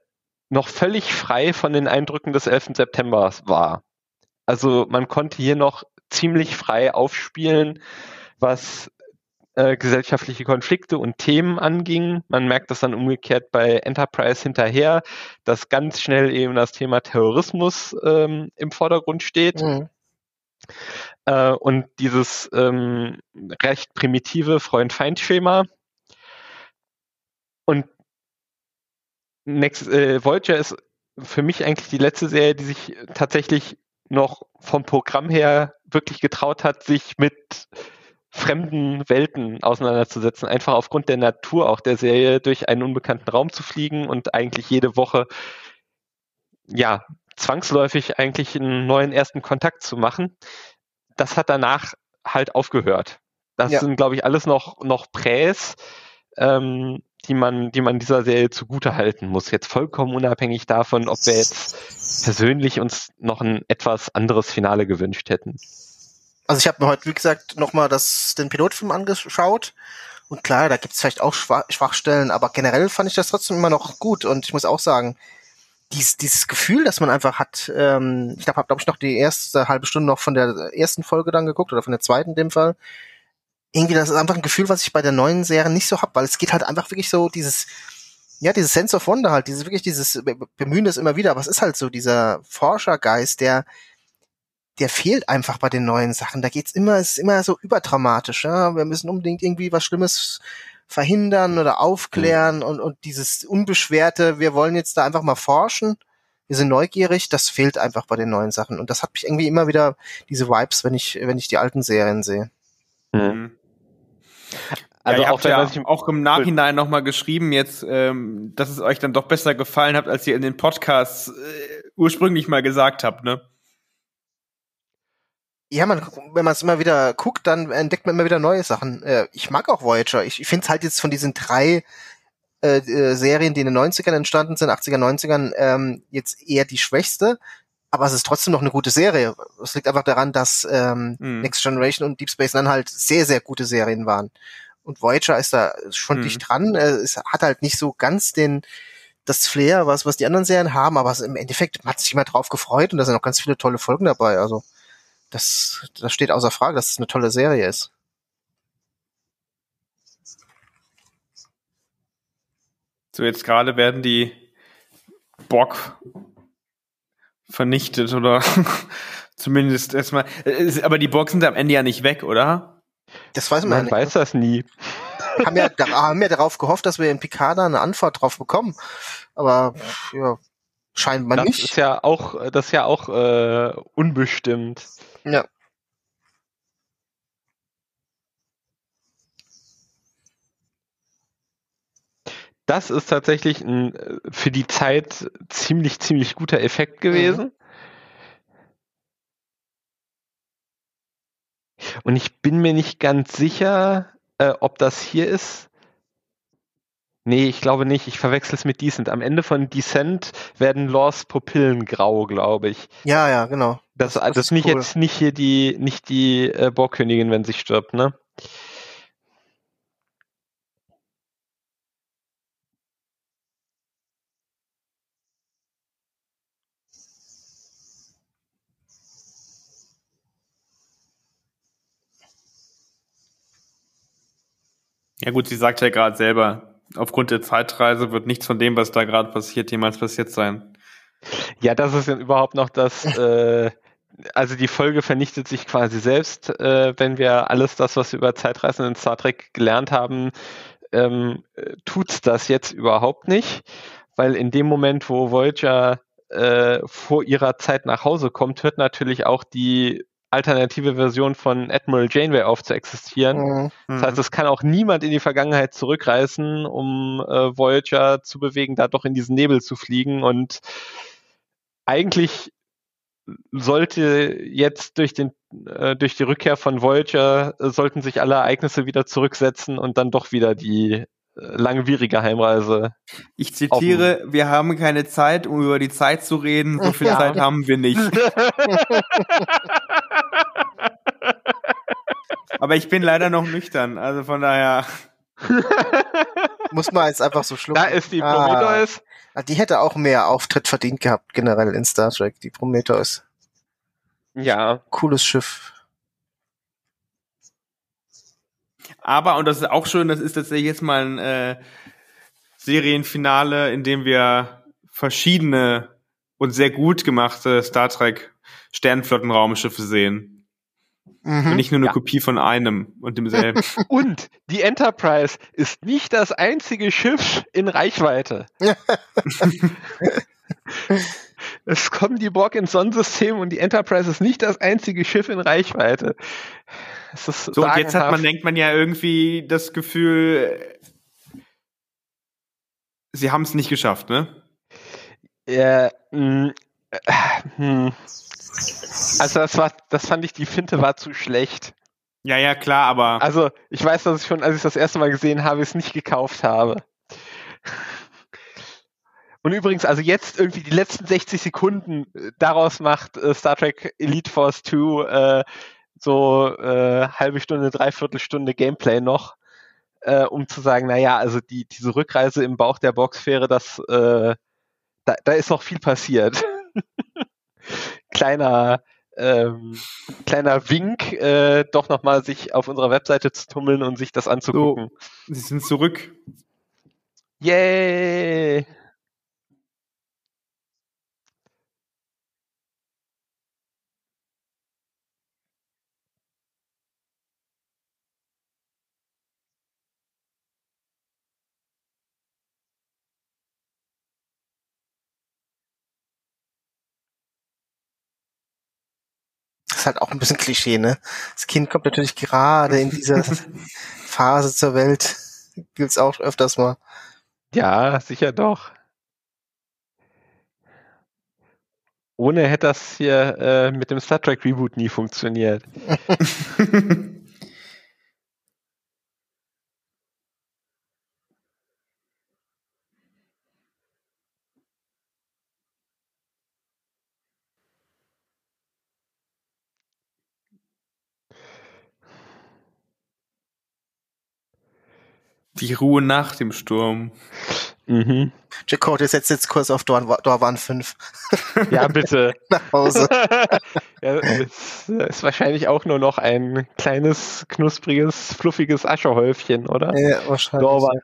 noch völlig frei von den Eindrücken des 11. September war. Also man konnte hier noch ziemlich frei aufspielen, was äh, gesellschaftliche Konflikte und Themen anging. Man merkt das dann umgekehrt bei Enterprise hinterher, dass ganz schnell eben das Thema Terrorismus ähm, im Vordergrund steht. Mhm. Äh, und dieses ähm, recht primitive Freund-Feind-Schema. Und Next, äh, Voyager ist für mich eigentlich die letzte Serie, die sich tatsächlich noch vom Programm her wirklich getraut hat, sich mit fremden Welten auseinanderzusetzen, einfach aufgrund der Natur auch der Serie durch einen unbekannten Raum zu fliegen und eigentlich jede Woche ja zwangsläufig eigentlich einen neuen ersten Kontakt zu machen. Das hat danach halt aufgehört. Das ja. sind, glaube ich, alles noch, noch Präs, ähm, die man, die man dieser Serie zugute halten muss. Jetzt vollkommen unabhängig davon, ob wir jetzt persönlich uns noch ein etwas anderes Finale gewünscht hätten. Also ich habe mir heute, wie gesagt, nochmal den Pilotfilm angeschaut. Und klar, da gibt es vielleicht auch Schwachstellen, aber generell fand ich das trotzdem immer noch gut. Und ich muss auch sagen, dies, dieses Gefühl, das man einfach hat, ähm, ich habe glaube ich noch die erste halbe Stunde noch von der ersten Folge dann geguckt oder von der zweiten in dem Fall. Irgendwie, das ist einfach ein Gefühl, was ich bei der neuen Serie nicht so hab, weil es geht halt einfach wirklich so dieses, ja, dieses Sense of Wonder halt, dieses wirklich dieses Bemühen das immer wieder, es ist halt so dieser Forschergeist, der der fehlt einfach bei den neuen Sachen. Da geht's immer, es ist immer so überdramatisch. Ja? Wir müssen unbedingt irgendwie was Schlimmes verhindern oder aufklären mhm. und, und dieses unbeschwerte, wir wollen jetzt da einfach mal forschen. Wir sind neugierig, das fehlt einfach bei den neuen Sachen. Und das hat mich irgendwie immer wieder diese Vibes, wenn ich, wenn ich die alten Serien sehe. Mhm. mhm. Also ja, auch, ja auch im Nachhinein nochmal geschrieben, jetzt, ähm, dass es euch dann doch besser gefallen hat, als ihr in den Podcasts äh, ursprünglich mal gesagt habt, ne? Ja, man, wenn man es immer wieder guckt, dann entdeckt man immer wieder neue Sachen. Äh, ich mag auch Voyager. Ich, ich finde es halt jetzt von diesen drei äh, äh, Serien, die in den 90ern entstanden sind, 80er, 90ern, ähm, jetzt eher die schwächste. Aber es ist trotzdem noch eine gute Serie. Es liegt einfach daran, dass ähm, mhm. Next Generation und Deep Space Nine halt sehr, sehr gute Serien waren. Und Voyager ist da schon mhm. dicht dran. Äh, es hat halt nicht so ganz den das Flair, was, was die anderen Serien haben, aber im Endeffekt man hat sich immer drauf gefreut und da sind auch ganz viele tolle Folgen dabei. Also das, das steht außer Frage, dass es eine tolle Serie ist. So, jetzt gerade werden die Bock vernichtet oder zumindest erstmal. Äh, aber die Bock sind am Ende ja nicht weg, oder? Das weiß man, man nicht. weiß das nie. Haben ja, haben ja darauf gehofft, dass wir in Picard eine Antwort drauf bekommen. Aber ja, scheinbar das nicht. Ist ja auch, das ist ja auch äh, unbestimmt. Ja. Das ist tatsächlich ein äh, für die Zeit ziemlich, ziemlich guter Effekt gewesen. Mhm. Und ich bin mir nicht ganz sicher, äh, ob das hier ist. Nee, ich glaube nicht. Ich verwechsel es mit Decent. Am Ende von Descent werden Laws Pupillen grau, glaube ich. Ja, ja, genau. Das, das, das ist nicht cool. jetzt nicht hier die, nicht die äh, Borgkönigin, wenn sie stirbt, ne? Ja gut, sie sagt ja gerade selber, aufgrund der Zeitreise wird nichts von dem, was da gerade passiert, jemals passiert sein. Ja, das ist ja überhaupt noch das, äh, also die Folge vernichtet sich quasi selbst, äh, wenn wir alles das, was wir über Zeitreisen in Star Trek gelernt haben, ähm, tut's das jetzt überhaupt nicht, weil in dem Moment, wo Voyager äh, vor ihrer Zeit nach Hause kommt, hört natürlich auch die alternative Version von Admiral Janeway auf zu existieren. Mhm. Das heißt, es kann auch niemand in die Vergangenheit zurückreißen, um äh, Voyager zu bewegen, da doch in diesen Nebel zu fliegen. Und eigentlich sollte jetzt durch den äh, durch die Rückkehr von Voyager äh, sollten sich alle Ereignisse wieder zurücksetzen und dann doch wieder die äh, langwierige Heimreise. Ich zitiere, wir haben keine Zeit, um über die Zeit zu reden, so viel ja. Zeit haben wir nicht. Aber ich bin leider noch nüchtern, also von daher. Muss man jetzt einfach so schlucken. Da ist die ah. Prometheus. Ah, die hätte auch mehr Auftritt verdient gehabt, generell in Star Trek, die Prometheus. Ja. Cooles Schiff. Aber, und das ist auch schön, das ist tatsächlich jetzt mal ein äh, Serienfinale, in dem wir verschiedene und sehr gut gemachte Star Trek Sternflottenraumschiffe sehen. Mhm. Und nicht nur eine ja. Kopie von einem und demselben. Und die Enterprise ist nicht das einzige Schiff in Reichweite. es kommen die Borg ins Sonnensystem und die Enterprise ist nicht das einzige Schiff in Reichweite. so, und jetzt hat man, denkt man ja irgendwie das Gefühl, sie haben es nicht geschafft, ne? Ja, mh, äh, hm. Also das war, das fand ich, die Finte war zu schlecht. Ja, ja, klar, aber. Also, ich weiß, dass ich schon, als ich das erste Mal gesehen habe, es nicht gekauft habe. Und übrigens, also jetzt irgendwie die letzten 60 Sekunden äh, daraus macht äh, Star Trek Elite Force 2 äh, so äh, halbe Stunde, dreiviertel Stunde Gameplay noch, äh, um zu sagen, naja, also die, diese Rückreise im Bauch der Boxfähre, das, äh, da, da ist noch viel passiert. kleiner ähm, kleiner Wink, äh, doch nochmal sich auf unserer Webseite zu tummeln und sich das anzugucken. So, sie sind zurück. Yay! Ist halt auch ein bisschen Klischee, ne? Das Kind kommt natürlich gerade in dieser Phase zur Welt. Gibt's auch öfters mal. Ja, sicher doch. Ohne hätte das hier äh, mit dem Star Trek Reboot nie funktioniert. Die Ruhe nach dem Sturm. Mhm. Jacob, setzt jetzt Kurs auf Dorwan 5. Ja, bitte. nach Hause. ja, ist, ist wahrscheinlich auch nur noch ein kleines, knuspriges, fluffiges Ascherhäufchen, oder? Ja, wahrscheinlich. Dorwan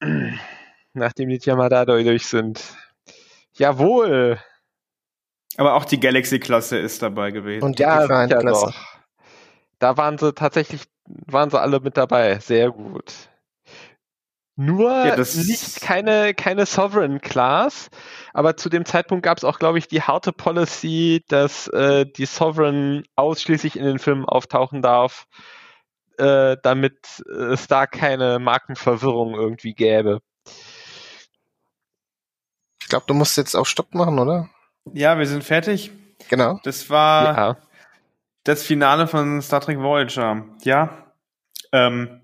5. Nachdem die Yamadadoi durch sind. Jawohl. Aber auch die Galaxy-Klasse ist dabei gewesen. Und die ja, Defiant-Klasse. Da waren sie tatsächlich, waren sie alle mit dabei. Sehr gut. Nur ja, nicht keine, keine Sovereign Class, aber zu dem Zeitpunkt gab es auch, glaube ich, die harte Policy, dass äh, die Sovereign ausschließlich in den Filmen auftauchen darf, äh, damit es da keine Markenverwirrung irgendwie gäbe. Ich glaube, du musst jetzt auch Stopp machen, oder? Ja, wir sind fertig. Genau. Das war ja. das Finale von Star Trek Voyager. Ja. Ähm,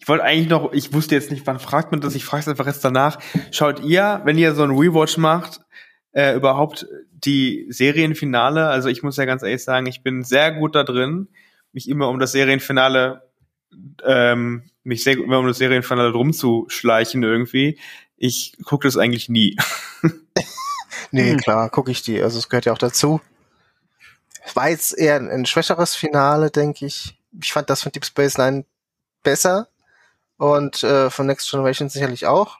ich wollte eigentlich noch, ich wusste jetzt nicht, wann fragt man das, ich frage es einfach jetzt danach. Schaut ihr, wenn ihr so ein Rewatch macht, äh, überhaupt die Serienfinale? Also ich muss ja ganz ehrlich sagen, ich bin sehr gut da drin, mich immer um das Serienfinale, ähm, mich sehr immer um das Serienfinale rumzuschleichen irgendwie. Ich gucke das eigentlich nie. nee, klar, gucke ich die. Also es gehört ja auch dazu. War jetzt eher ein, ein schwächeres Finale, denke ich. Ich fand das von Deep Space Nine besser und äh, von Next Generation sicherlich auch.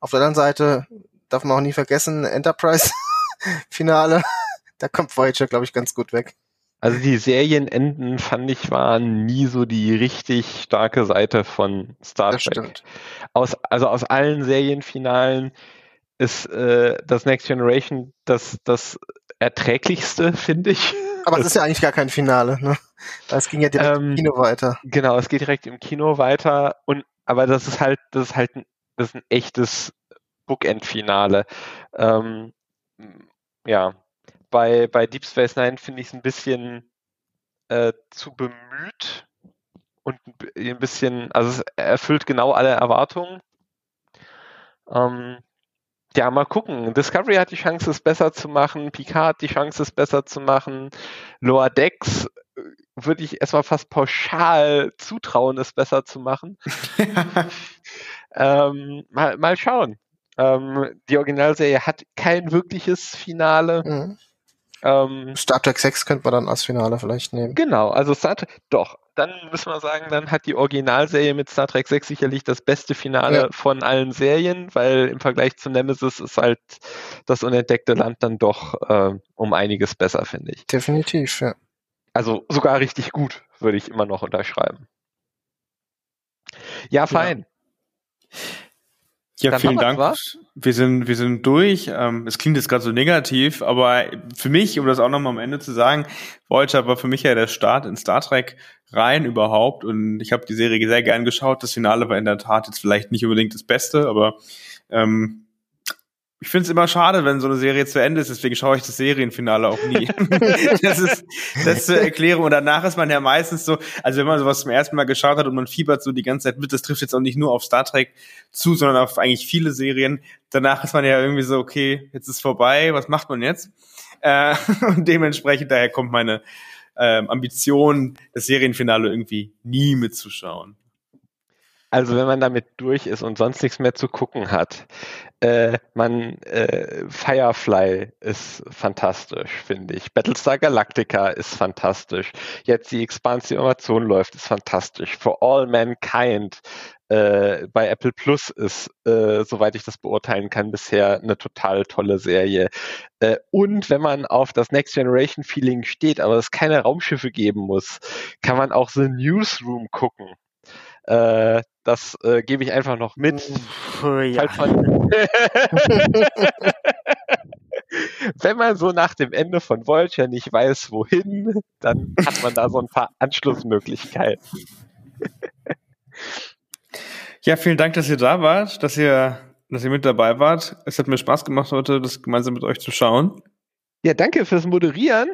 Auf der anderen Seite darf man auch nie vergessen, Enterprise-Finale, da kommt Voyager, glaube ich, ganz gut weg. Also die Serienenden fand ich waren nie so die richtig starke Seite von Star das Trek. Stimmt. Aus, also aus allen Serienfinalen ist äh, das Next Generation das, das erträglichste, finde ich. Aber es ist ja eigentlich gar kein Finale, ne? Es ging ja direkt ähm, im Kino weiter. Genau, es geht direkt im Kino weiter und aber das ist halt, das ist halt ein, das ist ein echtes Bookend-Finale. Ähm, ja, bei, bei Deep Space Nine finde ich es ein bisschen äh, zu bemüht und ein bisschen, also es erfüllt genau alle Erwartungen. Ähm, ja, mal gucken. Discovery hat die Chance, es besser zu machen. Picard hat die Chance, es besser zu machen. Lower Decks äh, würde ich erstmal fast pauschal zutrauen, es besser zu machen. ähm, mal, mal schauen. Ähm, die Originalserie hat kein wirkliches Finale. Mhm. Ähm, Star Trek 6 könnte man dann als Finale vielleicht nehmen. Genau, also Star Trek, doch, dann müssen wir sagen, dann hat die Originalserie mit Star Trek 6 sicherlich das beste Finale ja. von allen Serien, weil im Vergleich zu Nemesis ist halt das unentdeckte Land dann doch äh, um einiges besser, finde ich. Definitiv, ja. Also sogar richtig gut, würde ich immer noch unterschreiben. Ja, fein. Ja. Ja, Dann vielen Dank. Wir sind, wir sind durch. Ähm, es klingt jetzt gerade so negativ, aber für mich, um das auch nochmal am Ende zu sagen, Voyager war für mich ja der Start in Star Trek rein überhaupt und ich habe die Serie sehr gern geschaut. Das Finale war in der Tat jetzt vielleicht nicht unbedingt das Beste, aber ähm, ich finde es immer schade, wenn so eine Serie zu Ende ist, deswegen schaue ich das Serienfinale auch nie. das ist das zur Erklärung. Und danach ist man ja meistens so, also wenn man sowas zum ersten Mal geschaut hat und man fiebert so die ganze Zeit mit, das trifft jetzt auch nicht nur auf Star Trek zu, sondern auf eigentlich viele Serien. Danach ist man ja irgendwie so, okay, jetzt ist vorbei, was macht man jetzt? Äh, und dementsprechend daher kommt meine äh, Ambition, das Serienfinale irgendwie nie mitzuschauen. Also wenn man damit durch ist und sonst nichts mehr zu gucken hat, äh, man äh, Firefly ist fantastisch, finde ich. Battlestar Galactica ist fantastisch. Jetzt die Expansion läuft, ist fantastisch. For All Mankind äh, bei Apple Plus ist, äh, soweit ich das beurteilen kann, bisher eine total tolle Serie. Äh, und wenn man auf das Next Generation Feeling steht, aber es keine Raumschiffe geben muss, kann man auch The Newsroom gucken. Äh, das äh, gebe ich einfach noch mit. Ja. Wenn man so nach dem Ende von Vulture nicht weiß, wohin, dann hat man da so ein paar Anschlussmöglichkeiten. ja, vielen Dank, dass ihr da wart, dass ihr, dass ihr mit dabei wart. Es hat mir Spaß gemacht, heute das gemeinsam mit euch zu schauen. Ja, danke fürs Moderieren.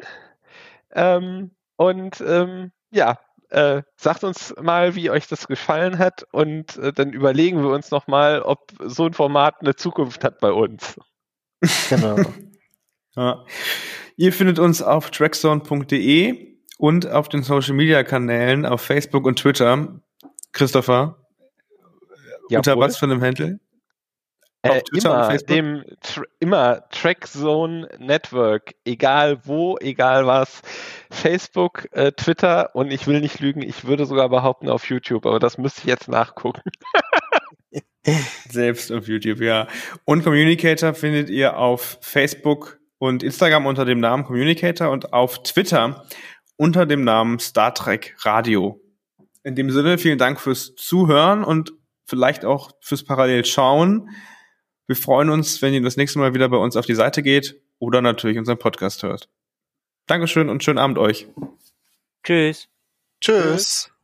Ähm, und ähm, ja, äh, sagt uns mal, wie euch das gefallen hat und äh, dann überlegen wir uns nochmal, ob so ein Format eine Zukunft hat bei uns. Genau. ja. Ihr findet uns auf trackzone.de und auf den Social Media Kanälen auf Facebook und Twitter. Christopher, Jawohl. unter was für einem Handle? Äh, immer, dem, tr immer Trackzone Network, egal wo, egal was. Facebook, äh, Twitter und ich will nicht lügen, ich würde sogar behaupten auf YouTube, aber das müsste ich jetzt nachgucken. Selbst auf YouTube, ja. Und Communicator findet ihr auf Facebook und Instagram unter dem Namen Communicator und auf Twitter unter dem Namen Star Trek Radio. In dem Sinne, vielen Dank fürs Zuhören und vielleicht auch fürs Parallel schauen. Wir freuen uns, wenn ihr das nächste Mal wieder bei uns auf die Seite geht oder natürlich unseren Podcast hört. Dankeschön und schönen Abend euch. Tschüss. Tschüss.